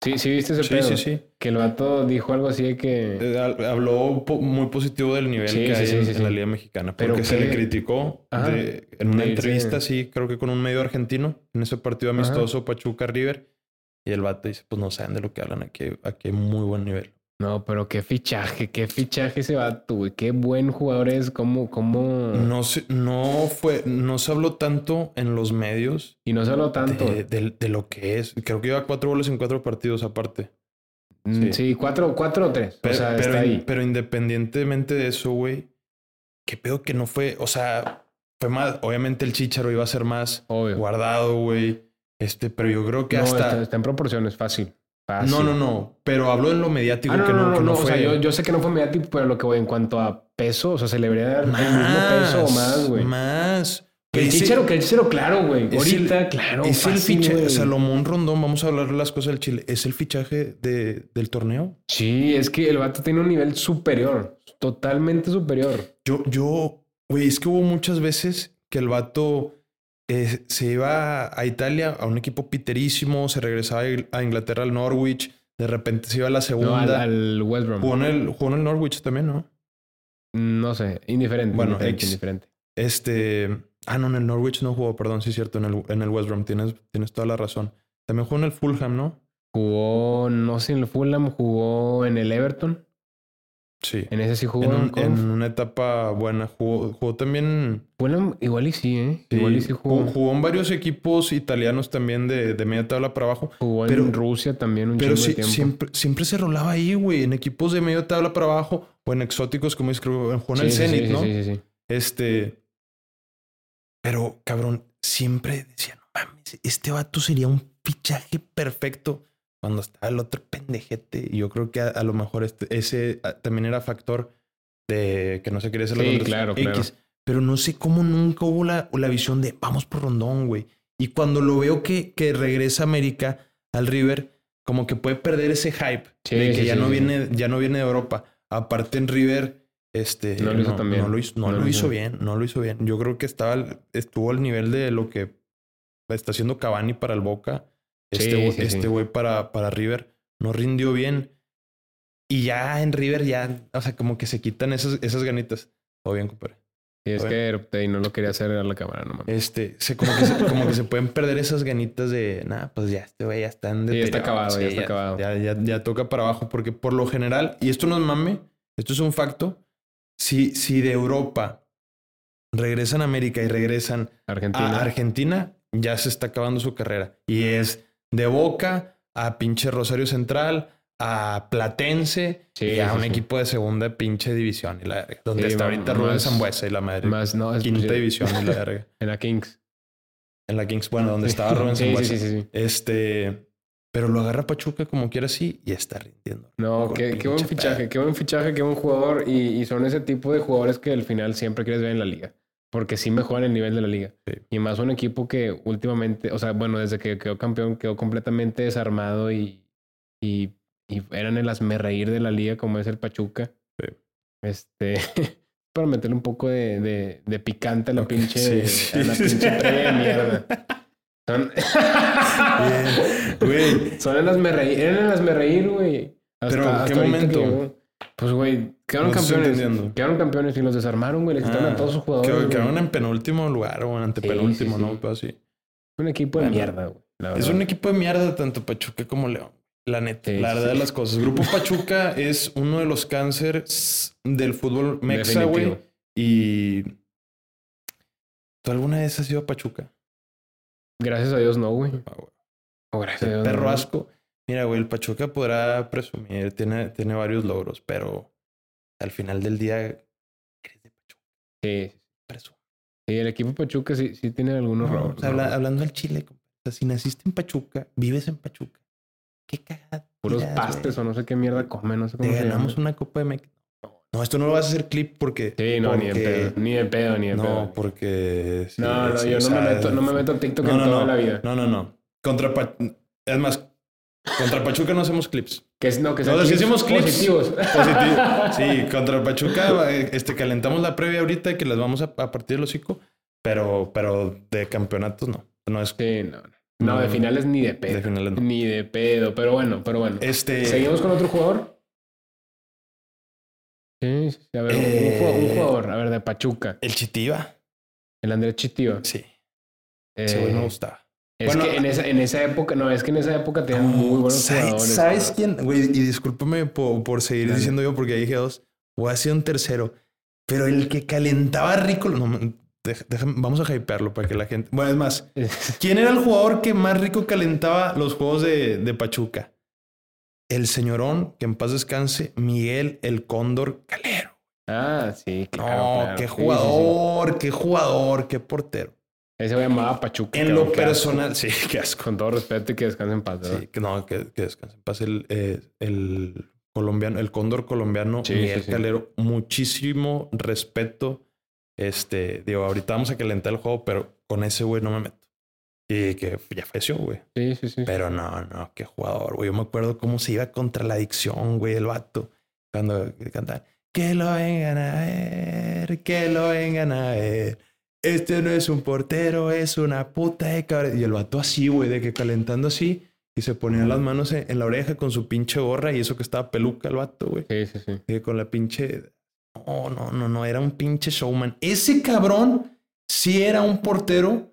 Sí, sí, viste ese Sí, pedo. sí, sí. Que el vato dijo algo así de que. Hab- Habló po- muy positivo del nivel Sí, que sí, hay en, la Liga Mexicana. Pero Porque se qué- le criticó de- en una entrevista, sí, creo que con un medio argentino, en ese partido amistoso Pachuca River. Y el vato dice: Pues no saben de lo que hablan, aquí, aquí hay muy buen nivel. No, pero qué fichaje, qué fichaje ese vato, güey. Qué buen jugador es. Cómo, cómo. No se, no fue, no se habló tanto en los medios Y no solo tanto. de, de- de lo que es. Creo que lleva cuatro goles en cuatro partidos aparte. Mm, sí. sí. cuatro, cuatro o tres. Pero, o sea, pero, está in- ahí. pero independientemente de eso, güey, qué pedo que no fue, o sea, fue más, obviamente el Chicharo iba a ser más Obvio. guardado, güey. Este, pero yo creo que No, hasta. está, está en proporciones, fácil. Fácil. No, no, no. Pero hablo en lo mediático Ah, no, que no, no, que no, no O fue. sea, yo, yo sé que no fue mediático, pero lo que voy en cuanto a peso, o sea, se le debería dar el mismo peso o más, güey. Más. Que el Chicharo, que el Chicharo, claro, güey. El- Ahorita, claro. es el fichaje. Salomón Rondón, vamos a hablar de las cosas del Chile. Es el fichaje de, del torneo. Sí, es que el vato tiene un nivel superior. Totalmente superior. Yo, yo, güey, es que hubo muchas veces que el vato eh, se iba a Italia a un equipo piterísimo, se regresaba a Inglaterra al Norwich, de repente se iba a la No, segunda. al, al West Brom. Jugó, en el, jugó en el Norwich también, ¿no? No sé, indiferente. Bueno, indiferente. Este. Ah, no, en el Norwich no jugó, perdón, sí es cierto, en el, en el West Brom, tienes, tienes toda la razón. También jugó en el Fulham, ¿no? Jugó, no sé, en el Fulham, jugó en el Everton. Sí. En ese sí jugó. En, un- en una etapa buena. Jugó, jugó también. Fulham, igual y sí, ¿eh? sí, igual y sí jugó. jugó, en varios equipos italianos también de, de media tabla para abajo. Jugó en pero- Rusia también un Pero de sí, tiempo. siempre, siempre se rolaba ahí, güey, en equipos de media tabla para abajo o en exóticos, como es, creo, jugó en el Sí, sí, Zenit, sí, ¿no? Sí, sí, sí. Este. Pero, cabrón, siempre decía, no mames, este vato sería un fichaje perfecto cuando estaba el otro pendejete. Yo creo que a, a lo mejor este, ese también era factor de que no se quería hacer la Sí, claro, claro. Pero no sé cómo nunca hubo la, la visión de vamos por Rondón, güey. Y cuando lo veo que, que regresa a América al River, como que puede perder ese hype Sí, de que sí, ya no viene, ya no viene de Europa. Aparte en River, este No lo hizo tan bien. No lo hizo, no No lo lo hizo bien, no lo hizo bien. Yo creo que estaba, estuvo al nivel de lo que está haciendo Cavani para el Boca. Este Sí, güey sí, este sí. para, para River no rindió bien. Y ya en River ya, o sea, como que se quitan esas, esas ganitas. Todo bien, compadre. Sí, es que erupté y no lo quería hacer a la cámara, no mames. Este, se, como, que se, como que se pueden perder esas ganitas de, nada, pues ya este güey ya está en Sí, ya está deterioro". acabado, ya está acabado. Ya, ya, ya toca para abajo, porque por lo general, y esto no es mame, esto es un facto, si, si de Europa regresan a América y regresan Argentina. a Argentina, ya se está acabando su carrera. Y es de Boca a pinche Rosario Central, a Platense Sí, y a sí, un sí. equipo de segunda pinche división. Y la verga, donde está ahorita Rubén Zambuesa y la madre. Más, no, es quinta división y la verga. En la Kings. En la Kings, bueno, donde estaba Rubén sí, Zambuesa. sí, sí, sí, sí. Este, pero lo agarra Pachuca como quiera así y está rindiendo. No, qué, qué buen fichaje, qué buen fichaje, qué buen jugador. Y, y son ese tipo de jugadores que al final siempre quieres ver en la liga. Porque sí mejoran el nivel de la liga. Sí. Y más un equipo que últimamente, o sea, bueno, desde que quedó campeón, quedó completamente desarmado y, y, y eran el reír de la liga como es el Pachuca. Sí. Este, para meterle un poco de, de, de picante a la Ok, pinche, sí, sí. a la pinche de mierda. Son, güey. son en las me reír, eran en las me reír, güey. Hasta- Pero, ¿qué hasta ahorita momento? Pues, güey, quedaron No campeones. Quedaron campeones y los desarmaron, güey. Le quitaron Ah, a todos sus jugadores. Quedaron en penúltimo lugar o en antepenúltimo, sí, sí. ¿no? Así. Un equipo de Bueno, mierda, güey. Es un equipo de mierda tanto Pachuca como León. La neta, la verdad de las cosas. Grupo Pachuca es uno de los cánceres del fútbol mexa, güey. Y ¿tú alguna vez has ido a Pachuca? Gracias a Dios, no, güey. Ah. O gracias a Dios. Perro no. asco. Mira, güey, el Pachuca podrá presumir, tiene, tiene varios logros, pero al final del día eres de Pachuca. Sí, presume. sí, el equipo Pachuca sí, sí tiene algunos No, habla- hablando al Chile, o sea, si naciste en Pachuca, vives en Pachuca, qué cagada. Puros pastes güey. o no sé qué mierda comen, no sé cómo Te ganamos una Copa de México. No, esto no lo vas a hacer clip porque. Sí, no, ni de porque- pedo. Ni de pedo, ni de No, pedo. porque. sí, no, no, sí, yo no, me meto, no me meto a TikTok no, en no, toda no. la vida. No, no, no. Contra Es más, contra Pachuca no hacemos clips. Que es, no, que Nosotros clips hicimos clips. positivos. Positivo. Sí, contra Pachuca este, calentamos la previa ahorita que las vamos a, a partir del hocico, pero, pero de campeonatos no. No es Sí, no, no. No, No, de no. finales ni de pedo. de finales no. Ni de pedo, pero bueno, pero bueno. Este. ¿Seguimos con otro jugador? Sí, sí, a ver, un, Eh, jugador, un jugador, a ver, de Pachuca. El Chitiba. El Andrés Chitiva. Sí, Eh, ese güey me gustaba. Es Bueno, que en esa, en esa época, no, es que en esa época tenían muy buenos ¿Sabes, jugadores. ¿Sabes quién? Güey, y discúlpame por, por seguir diciendo yo porque dije dos. Voy a hacer un tercero. Pero el que calentaba rico. No, déjame- vamos a hypearlo para que la gente. Bueno, es más, ¿quién era el jugador que más rico calentaba los juegos de, de Pachuca? El señorón, que en paz descanse, Miguel el Cóndor Calero. Ah, sí, claro. no, claro. qué Sí, sí, sí. jugador, qué jugador, qué portero. Ese güey llamaba Pachuca. En lo asco. personal, sí, qué asco. Con todo respeto y que descansen en paz, ¿verdad? Sí, que no, que, que descanse en paz el, eh, el colombiano, el cóndor colombiano, Sí, Miguel sí, sí. Calero. Muchísimo respeto Este, digo, ahorita vamos a calentar el juego, pero con ese güey no me meto. Y que ya falleció, güey. Sí, sí, sí. Pero no, no, qué jugador, güey. Yo me acuerdo cómo se iba contra la adicción, güey, el vato. Cuando cantaba, que lo vengan a ver, que lo vengan a ver. Este no es un portero, es una puta de cabrón. Y el vato así, güey, de que calentando así. Y se ponía las manos en, la oreja con su pinche gorra y eso que estaba peluca el vato, güey. Sí, sí, sí. Y con la pinche. No, no, no, no, era un pinche showman. Ese cabrón sí era un portero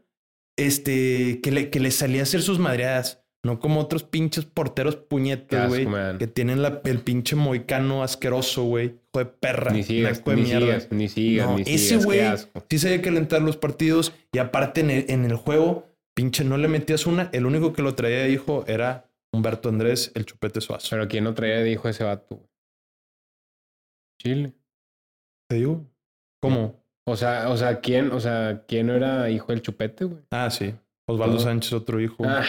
este, que le, que le salía a hacer sus madreadas. No como otros pinches porteros puñetas, güey. Que tienen la- el pinche moicano asqueroso, güey. Hijo de perra. Ni sigas, de ni mierda. sigas, ni sigas, No, ni ese sigas. güey Qué asco. Sí sabía calentar los partidos. Y aparte en el, en el juego, pinche, no le metías una. El único que lo traía de hijo era Humberto Andrés, el chupete suazo. Pero ¿quién no traía dijo ese vato? güey? Chile. ¿Te digo? ¿Cómo? O sea, o sea, ¿quién, o sea, ¿quién no era hijo del chupete, güey? Ah, sí. Osvaldo No. Sánchez, otro hijo. Ah,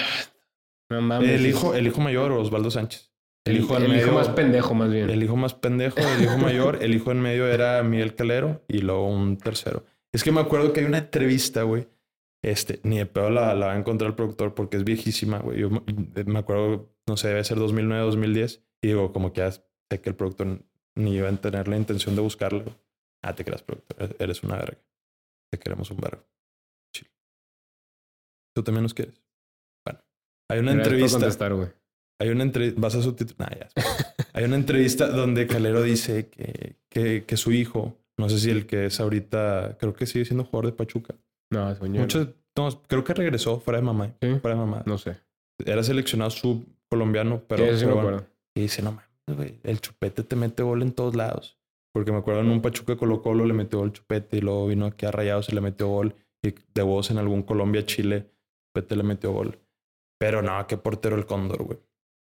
no mames. el hijo, el hijo mayor, Osvaldo Sánchez. El, hijo el medio. hijo más pendejo, más bien. El hijo más pendejo, el hijo mayor, el hijo en medio era Miguel Calero y luego un tercero. Es que me acuerdo que hay una entrevista, güey. Este, ni de pedo la, la va a encontrar el productor porque es viejísima, güey. Yo me- acuerdo, no sé, debe ser 2009, 2010. Y digo, como que ya sé que el productor ni iba a tener la intención de buscarlo. Ah, te creas, productor. Eres una verga. Te queremos un vergo. Chill. ¿Tú también nos quieres? Hay una por entrevista. contestar, güey. Hay una entrevista, vas a subtitular. Nah, ya. Hay una entrevista donde Calero dice que, que, que su hijo, no sé si el que es ahorita, creo que sigue siendo jugador de Pachuca. No, señor. Muchos, no, creo que regresó fuera de mamá. ¿Sí? Fuera de mamá. No sé. Era seleccionado sub colombiano, pero, Sí, sí bueno. Y dice, no mames, güey, el chupete te mete gol en todos lados. Porque me acuerdo en un Pachuca Colo Colo le metió gol chupete y luego vino aquí a Rayados y le metió gol. Y de voz en algún Colombia, Chile, chupete le metió gol. Pero no, qué portero el Cóndor, güey.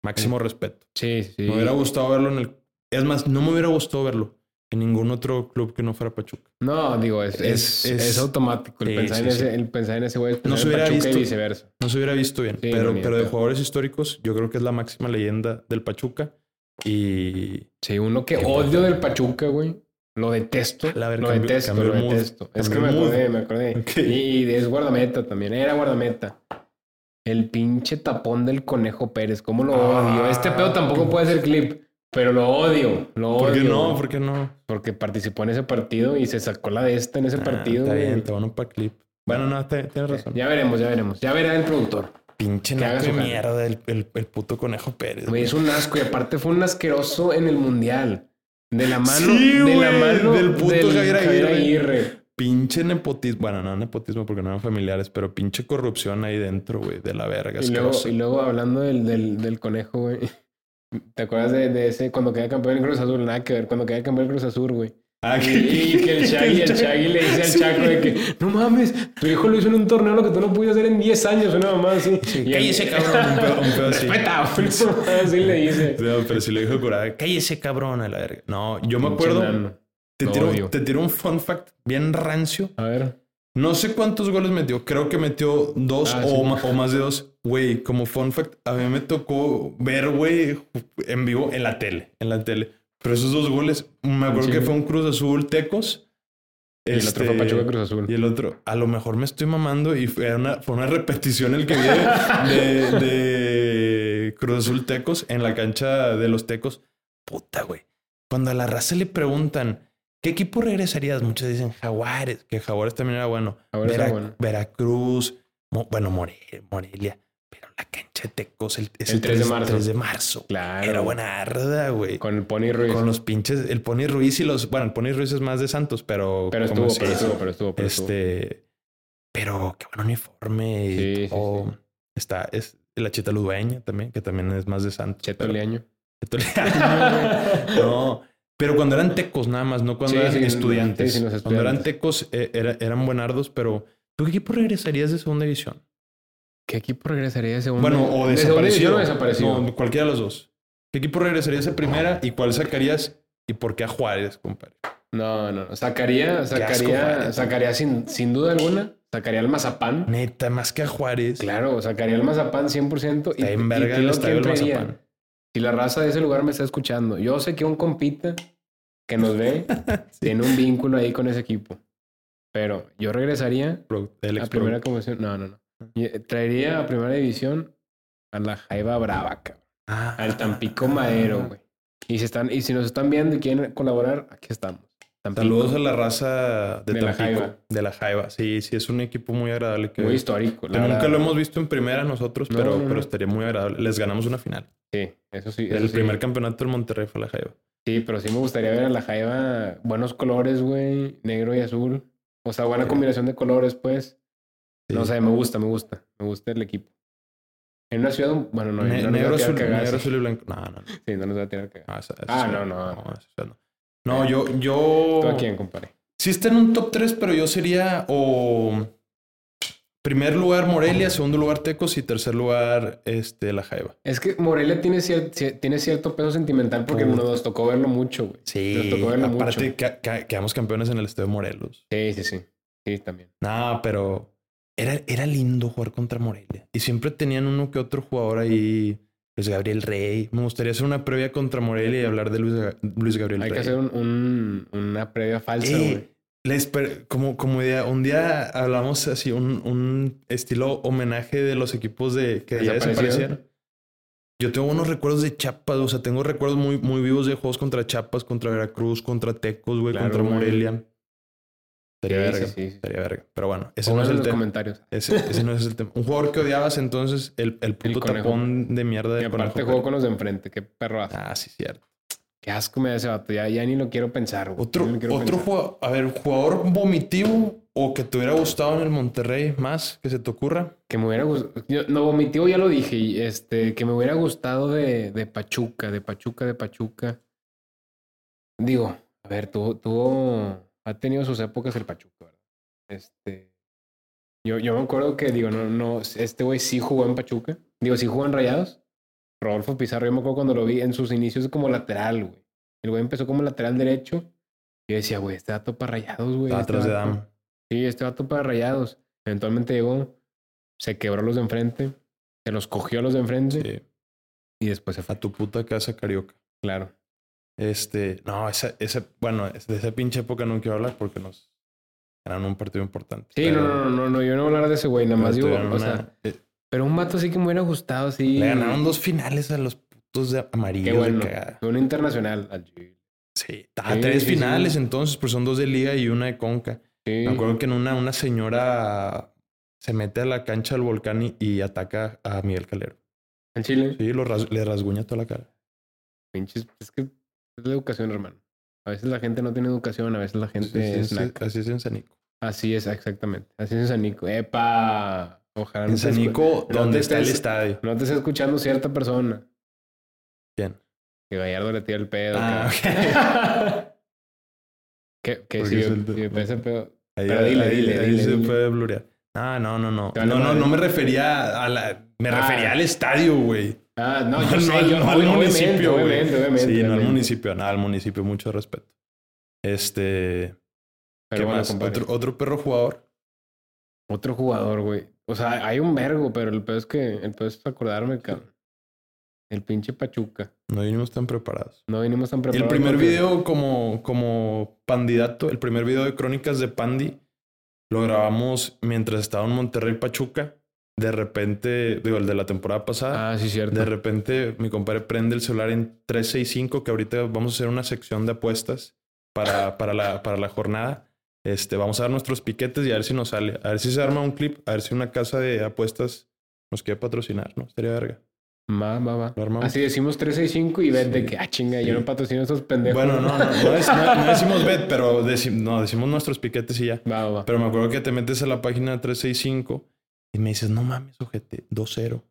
Máximo respeto. Sí, sí. Me hubiera gustado verlo en el. Es más, no me hubiera gustado verlo en ningún otro club que no fuera Pachuca. No, digo, es, es, Es- automático. El, Sí, pensar sí, en ese, el pensar en ese güey No se hubiera Pachuca visto. y viceversa. No se hubiera visto bien. Sí, pero, no, pero de jugadores históricos, yo creo que es la máxima leyenda del Pachuca. Y Sí, uno que odio del Pachuca, güey. Lo detesto. La ver, lo cambió- detesto, cambió lo detesto. Es que me acordé, me acordé. Y es guardameta también. Era guardameta. El pinche tapón del Conejo Pérez. ¿Cómo lo Ah, odio? Este pedo tampoco puede ser clip. Pero lo odio. Lo ¿por qué odio, no? güey. ¿Por qué no? Porque participó en ese partido y se sacó la de esta en ese Ah, partido. está güey. bien, te van un pa' clip. Bueno, no, te- tienes razón. Ya veremos, ya veremos. Ya verá el productor. Pinche naco de mierda el, el, el puto conejo Pérez. Güey, es un asco y aparte fue un asqueroso en el mundial. De la mano, Sí, de la mano del puto Javier Aguirre. Aguirre. Pinche nepotismo. Bueno, no nepotismo porque no eran familiares, pero pinche corrupción ahí dentro, güey, de la verga. Y luego, y luego hablando del, del, del conejo, güey. ¿Te acuerdas de, de ese cuando queda campeón en Cruz Azul? Nada que ver, cuando queda campeón en Cruz Azul, güey. Ah, Y, y que el Shaggy, el Shaggy le dice al. Chaco de que no mames, tu hijo lo hizo en un torneo lo que tú no pudiste hacer en 10 años, una mamá así. Y cállese, el- cabrón, un pedo- un pedo así. Respeta, así le dice. No, pero si lo dijo curada, cállese cabrón a la verga. No, yo me acuerdo. Te tiro, te tiro un fun fact bien rancio. A ver. No sé cuántos goles metió, creo que metió dos Ah, o, sí. ma- o más de dos. Güey, como fun fact, a mí me tocó ver, güey, en vivo en la tele, en la tele. Pero esos dos goles, me acuerdo Sí. que fue un Cruz Azul Tecos. Y el otro fue Este, Pachuca Cruz Azul. Y el otro, a lo mejor me estoy mamando y fue una, fue una repetición el que vi de Cruz Azul Tecos en la cancha de los Tecos. Puta, güey. Cuando a la raza le preguntan, ¿qué equipo regresarías? Muchos dicen Jaguares, que Jaguares también era bueno. Jaguares Vera- era bueno. Veracruz, Mo- bueno, More- Morelia. Pero la cancha de Tecos, el, es El 3 de marzo. 3 de marzo. Claro. Era buena arda, güey. Con el Pony Ruiz. Con los pinches, el Pony Ruiz y los, bueno, el Pony Ruiz es más de Santos, pero. Pero estuvo, pero estuvo, pero estuvo, pero estuvo. Este, pero qué buen uniforme. Y Sí, todo. sí. Está, es la Chita Ludueña también, que también es más de Santos. Pero-. Cheto Leaño, no, pero cuando eran tecos nada más, no cuando Sí, eran sí, estudiantes. sí, sí, los Cuando eran estudiantes. tecos eh, era- eran buenardos, pero ¿tú qué equipo regresarías de segunda división? ¿Qué equipo regresaría de segunda? Bueno, o ¿De segunda división desaparecido. o desaparecido? No, cualquiera de los dos. ¿Qué equipo regresarías a primera y cuál sacarías y por qué a Juárez, compadre? No, no, no. Sacaría, asco, sacaría, sacaría sin, sin duda alguna. Sacaría el Mazapán. Neta, más que a Juárez. Claro, sacaría el Mazapán 100%. Está en y verga te el estadio del. Mazapán. Si la raza de ese lugar me está escuchando, yo sé que un compita que nos ve tiene un vínculo ahí con ese equipo. Pero yo regresaría Pro- a primera convención. No, no, no. Eh, Traería a primera división a la Jaiba Brava, cabrón. Ah, Al Tampico Madero, güey. Y si, están, y si nos están viendo y quieren colaborar, aquí estamos. Tampico. Saludos a la raza de, De la Tampico, Jaiba. De la Jaiba. Sí, sí, es un equipo muy agradable. Que, Muy histórico. que la nunca lo hemos visto en primera nosotros, No, pero, no, no. pero estaría muy agradable. Les ganamos una final. Sí, eso sí. eso El sí. primer campeonato del Monterrey fue la Jaiba. Sí, pero sí me gustaría ver a la Jaiba buenos colores, güey. Negro y azul. O sea, buena Sí. combinación de colores, pues. Sí. No sé, me gusta, me gusta. Me gusta el equipo. En una ciudad, bueno, no, Ne- no negro, azul, negro, azul y blanco. No, no, no. Sí, no nos va a tirar cagadas. No, esa- esa Ah, no, no. No, yo, yo. ¿Tú a quién, compadre? Sí está en un top 3, pero yo sería o primer lugar Morelia, segundo lugar Tecos y tercer lugar este, La Jaiba. Es que Morelia tiene, cier- tiene cierto peso sentimental porque Puta. nos tocó verlo mucho, güey. Nos tocó verlo aparte mucho. que- que- quedamos campeones en el Estadio Morelos. Sí, sí, sí. Sí, también. No, pero era, era lindo jugar contra Morelia. Y siempre tenían uno que otro jugador ahí. Luis Gabriel Rey. Me gustaría hacer una previa contra Morelia y hablar de Luis, Luis Gabriel Hay Rey. que hacer un- un- una previa falsa, Eh, güey. Les como, como idea, un día hablamos así, un, un estilo homenaje de los equipos de que ya. Yo tengo unos recuerdos de Chiapas, o sea, tengo recuerdos muy, muy vivos de juegos contra Chiapas, contra Veracruz, contra Tecos, güey, Claro, contra güey. Morelia. Sería Sí, verga. sí. Sería verga. Pero bueno, ese no es el tema. comentarios. Ese, ese no es el tema. Un jugador que odiabas entonces, el, el puto tapón de mierda de Y aparte Conejo juego con los de enfrente. Qué perro hace. Ah, sí, cierto. Qué asco me da ese vato. Ya, ya ni lo quiero pensar, güey. Otro, quiero otro pensar. jugador, a ver, jugador vomitivo o que te hubiera gustado en el Monterrey más que se te ocurra. Que me hubiera gustado. No, vomitivo ya lo dije. Este, que me hubiera gustado de, de Pachuca, de Pachuca, de Pachuca. Digo, a ver, tuvo, tuvo, ha tenido sus épocas el Pachuca, ¿verdad? Este, yo, yo me acuerdo que, digo, no, no, este güey sí jugó en Pachuca. Digo, sí jugó en Rayados. Rodolfo Pizarro, yo me acuerdo cuando lo vi en sus inicios como lateral, güey. El güey empezó como lateral derecho. Y yo decía, güey, este dato para Rayados, güey. Este atrás de vato". Dam. Sí, este vato para rayados. Eventualmente llegó, se quebró los de enfrente, se los cogió a los de enfrente Sí, y después se fue. a tu puta casa carioca. Claro. Este, no, esa, esa, bueno, de esa pinche época no quiero hablar porque nos eran un partido importante. Sí, Pero- no, no, no, no, yo no voy a hablar de ese güey, nada más digo, o sea, eh, pero un vato sí que me hubiera gustado, así. le ganaron dos finales a los putos de amarillos Qué bueno. Un internacional. al. Sí, ah, Sí, tres sí, sí. finales entonces, pues son dos de liga y una de conca. Sí. Me acuerdo que en una, una señora se mete a la cancha del volcán y, y ataca a Miguel Calero. En Chile. Sí, lo ras- le rasguña toda la cara. Pinches, es que es la educación, hermano. A veces la gente no tiene educación, a veces la gente es así es en Sanico. Así es, exactamente. Así es en Sanico. ¡Epa! Ojalá no te te está el estadio. No te esté escuchando cierta persona. ¿Quién? Que Gallardo le tira el pedo. Ah, que si, es el- si me parece pedo. Ahí, Pero dile, ahí- dile, ahí dile, se dile. puede blurear. Ah, no, no, no. No, no, no me refería a la... Me Ah. refería al estadio, güey. Ah, no, No, yo no sé, al- yo, no al obviamente, municipio, güey. obviamente, obviamente, Sí, no al municipio. Nada, al municipio. Mucho respeto. Este... Pero ¿Qué bueno, más? compadre. ¿Otro, otro perro jugador. Otro jugador, güey. O sea, hay un vergo, pero el pedo es que el pedo es acordarme, cabrón. El pinche Pachuca. No vinimos tan preparados. No vinimos tan Y preparados. el primer porque- video como, como candidato, el primer video de crónicas de Pandi, lo grabamos mientras estaba en Monterrey Pachuca. De repente, digo, el de la temporada pasada. Ah, sí, cierto. De repente, mi compadre prende el celular en 365, que ahorita vamos a hacer una sección de apuestas para, para, la, para la jornada. Este, vamos a dar nuestros piquetes y a ver si nos sale. A ver si se arma un clip, a ver si una casa de apuestas nos quiere patrocinar, ¿no? Estaría verga. Va, va, va. Así decimos 365 y ven de que, ah, chinga, sí. yo no patrocino a estos pendejos. Bueno, no, no, no, dec- no- no decimos bet, pero deci- no, decimos nuestros piquetes y ya. Va, va. Pero me acuerdo que te metes a la página 365 y me dices, no mames, ojete, 2-0.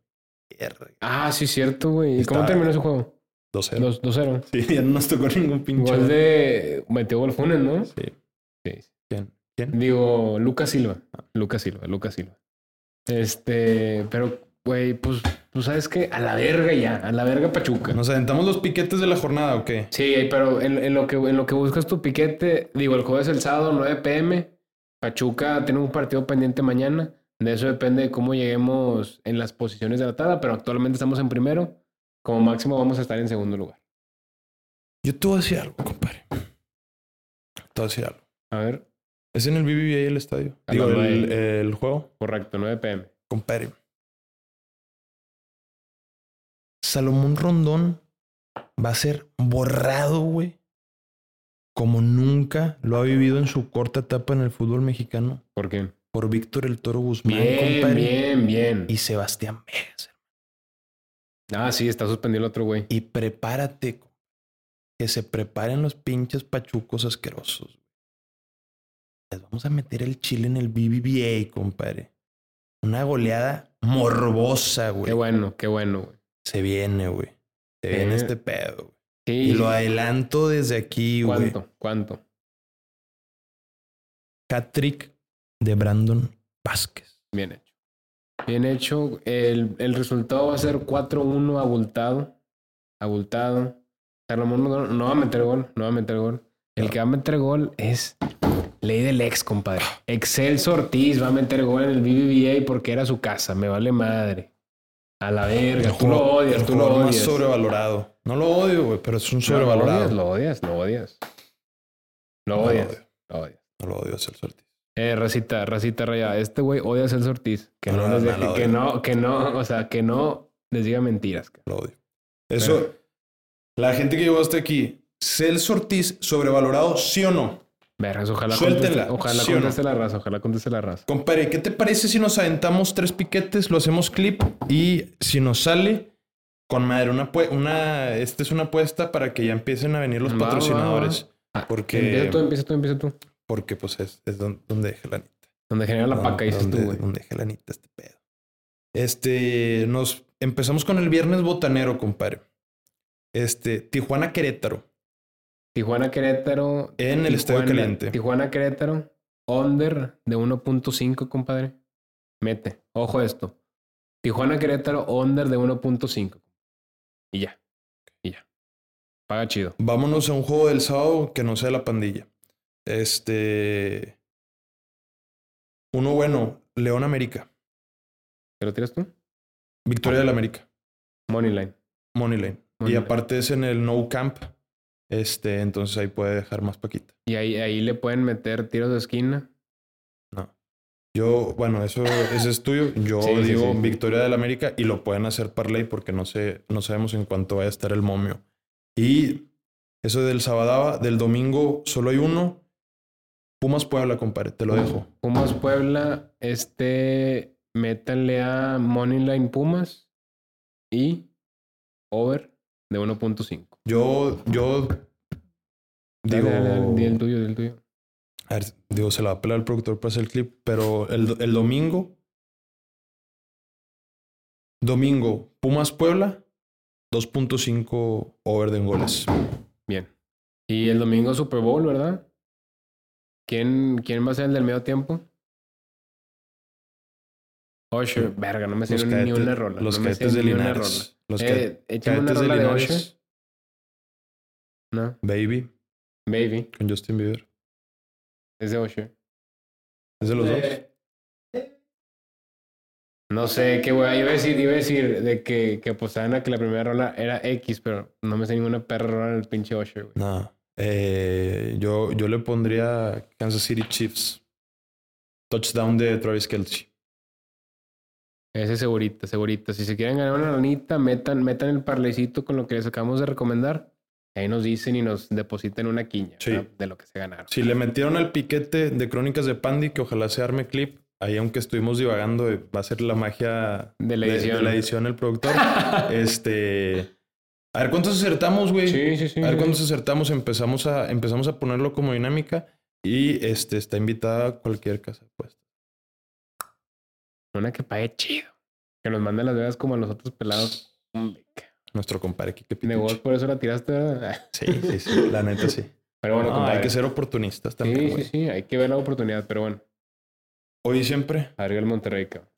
Verga, Ah, sí, cierto, güey. ¿Y cómo terminó ese juego? 2-0. 2 2-0. Sí, ya no nos tocó ningún pinche. Gol. de. Metió gol Funes, ¿no? Sí. Sí. Digo, Lucas Silva. Lucas Silva, Lucas Silva. Este, pero, güey, pues, pues sabes que a la verga ya, a la verga Pachuca. ¿Nos aventamos los piquetes de la jornada o qué? Sí, pero en, en lo que, en lo que buscas tu piquete, digo, el jueves el sábado, 9 pm. Pachuca tiene un partido pendiente mañana. De eso depende de cómo lleguemos en las posiciones de la tabla, pero actualmente estamos en primero. Como máximo vamos a estar en segundo lugar. Yo te voy a decir algo, compadre. Te voy a decir algo. A ver. Es en el BBVA el estadio. A Digo, las el, juego. Correcto, 9 pm. Compadre. Salomón Rondón va a ser borrado, güey. Como nunca lo ha vivido en su corta etapa en el fútbol mexicano. ¿Por qué? Por Víctor el Toro Guzmán, Bien, compadre. bien, bien. Y Sebastián Vegas. Ah, sí, está suspendido el otro güey. Y prepárate. Que se preparen los pinches pachucos asquerosos. Les vamos a meter el chile en el BBVA, compadre. Una goleada morbosa, güey. Qué bueno, qué bueno, güey. Se viene, güey. Se viene este pedo. güey. Sí. Y lo adelanto desde aquí, güey. ¿Cuánto? ¿Cuánto? Hat-trick de Brandon Vázquez. Bien hecho. Bien hecho. El, el resultado va a ser 4-1 abultado. Abultado. Salomón no, no va a meter gol. No va a meter gol. El No. que va a meter gol es Ley del ex, compadre. Excelso Ortiz va a meter gol en el BBVA porque era su casa. Me vale madre. A la verga. Tú lo odias, el tú lo jugador más odias. sobrevalorado. No lo odio, güey, pero es un No, sobrevalorado. Lo odias, lo odias. Lo No lo odias. Lo odias. No lo odio, Celso Ortiz. Eh, racita, racita raya. Este güey odia a Celso Ortiz. Que no, No, les no, deje- que no, que no, o sea, que no les diga mentiras. Lo odio. Eso, la gente que llegó hasta aquí, Celso Ortiz, sobrevalorado, ¿sí o no? Vergas, ojalá Suéltenla, conteste, ojalá ¿sí no? conteste la raza, ojalá conteste la raza. Compadre, ¿qué te parece si nos aventamos tres piquetes, lo hacemos clip y si nos sale con madre una una esta es una apuesta para que ya empiecen a venir los Va, va, patrocinadores Ah, porque Empieza tú, empieza tú, empieza tú. porque pues es, es don- donde deje la nita. Donde genera la paca, dices donde, tú, güey. donde deje la nita este pedo. Este, nos empezamos con el viernes botanero, compadre. Este, Tijuana Querétaro. Tijuana Querétaro. En el Estadio Caliente. Tijuana Querétaro. Under de 1.5, compadre. Mete. Ojo esto. Tijuana Querétaro, under de 1.5. Y ya. Y ya. Paga chido. Vámonos a un juego del sábado que no sea la pandilla. Este. Uno bueno, León América. ¿Te lo tiras tú? Victoria del América. Moneyline. Moneyline. Y aparte es en el No Camp. Este, entonces ahí puede dejar más paquita. Y ahí, ahí le pueden meter tiros de esquina. No. Yo, bueno, eso ese es tuyo. Yo Sí, sí, digo sí. Victoria del América y lo pueden hacer parlay porque no sé, no sabemos en cuánto vaya a estar el momio. Y eso del Sabadaba, del domingo solo hay uno. Pumas Puebla, compadre, te lo dejo. Pumas Puebla, este, métanle a Moneyline Pumas y over de 1.5. Yo, yo digo, dale, el tuyo, di el tuyo. a ver, digo, se la va a pelar el productor para hacer el clip, pero el, el domingo, domingo, Pumas Puebla, 2.5 over de goles. Bien. Y el domingo Super Bowl, ¿verdad? ¿Quién, quién va a ser el del medio tiempo? Usher, verga, no me Los ni una rola. los no cadetes de Linares. Los Eh, cadetes de Linares. No, Baby, Baby, con Justin Bieber. es de Usher. ¿Es de los dos? No sé qué güey. Iba a decir, iba a decir de que, que apostaban a que la primera rola era X, pero no me sé ninguna perra rola del pinche Usher, güey. No. Eh, yo, yo le pondría Kansas City Chiefs. Touchdown de Travis Kelce. Ese segurita, segurita. Si se quieren ganar una ranita, metan, metan el parlecito con lo que les acabamos de recomendar. Ahí nos dicen y nos depositan una quiña de lo que se ganaron. Si le metieron al piquete de Crónicas de Pandy, que ojalá se arme clip, ahí aunque estuvimos divagando, va a ser la magia De la edición. la edición el productor. este. A ver cuántos acertamos, güey. Sí, sí, sí. A ver sí. cuántos acertamos. Empezamos a, empezamos a ponerlo como dinámica. Y este está invitada a cualquier casa pues. Una que pague chido. Que nos mande las vegas como a los otros pelados. Nuestro compadre Kike Pituche. Negocio, por eso la tiraste. Sí, sí, sí. La neta sí. Pero bueno, No, compadre. hay que ser oportunistas también, Sí, sí, sí. Hay que ver la oportunidad, pero bueno. Hoy y siempre. Arriba el Monterrey, cabrón.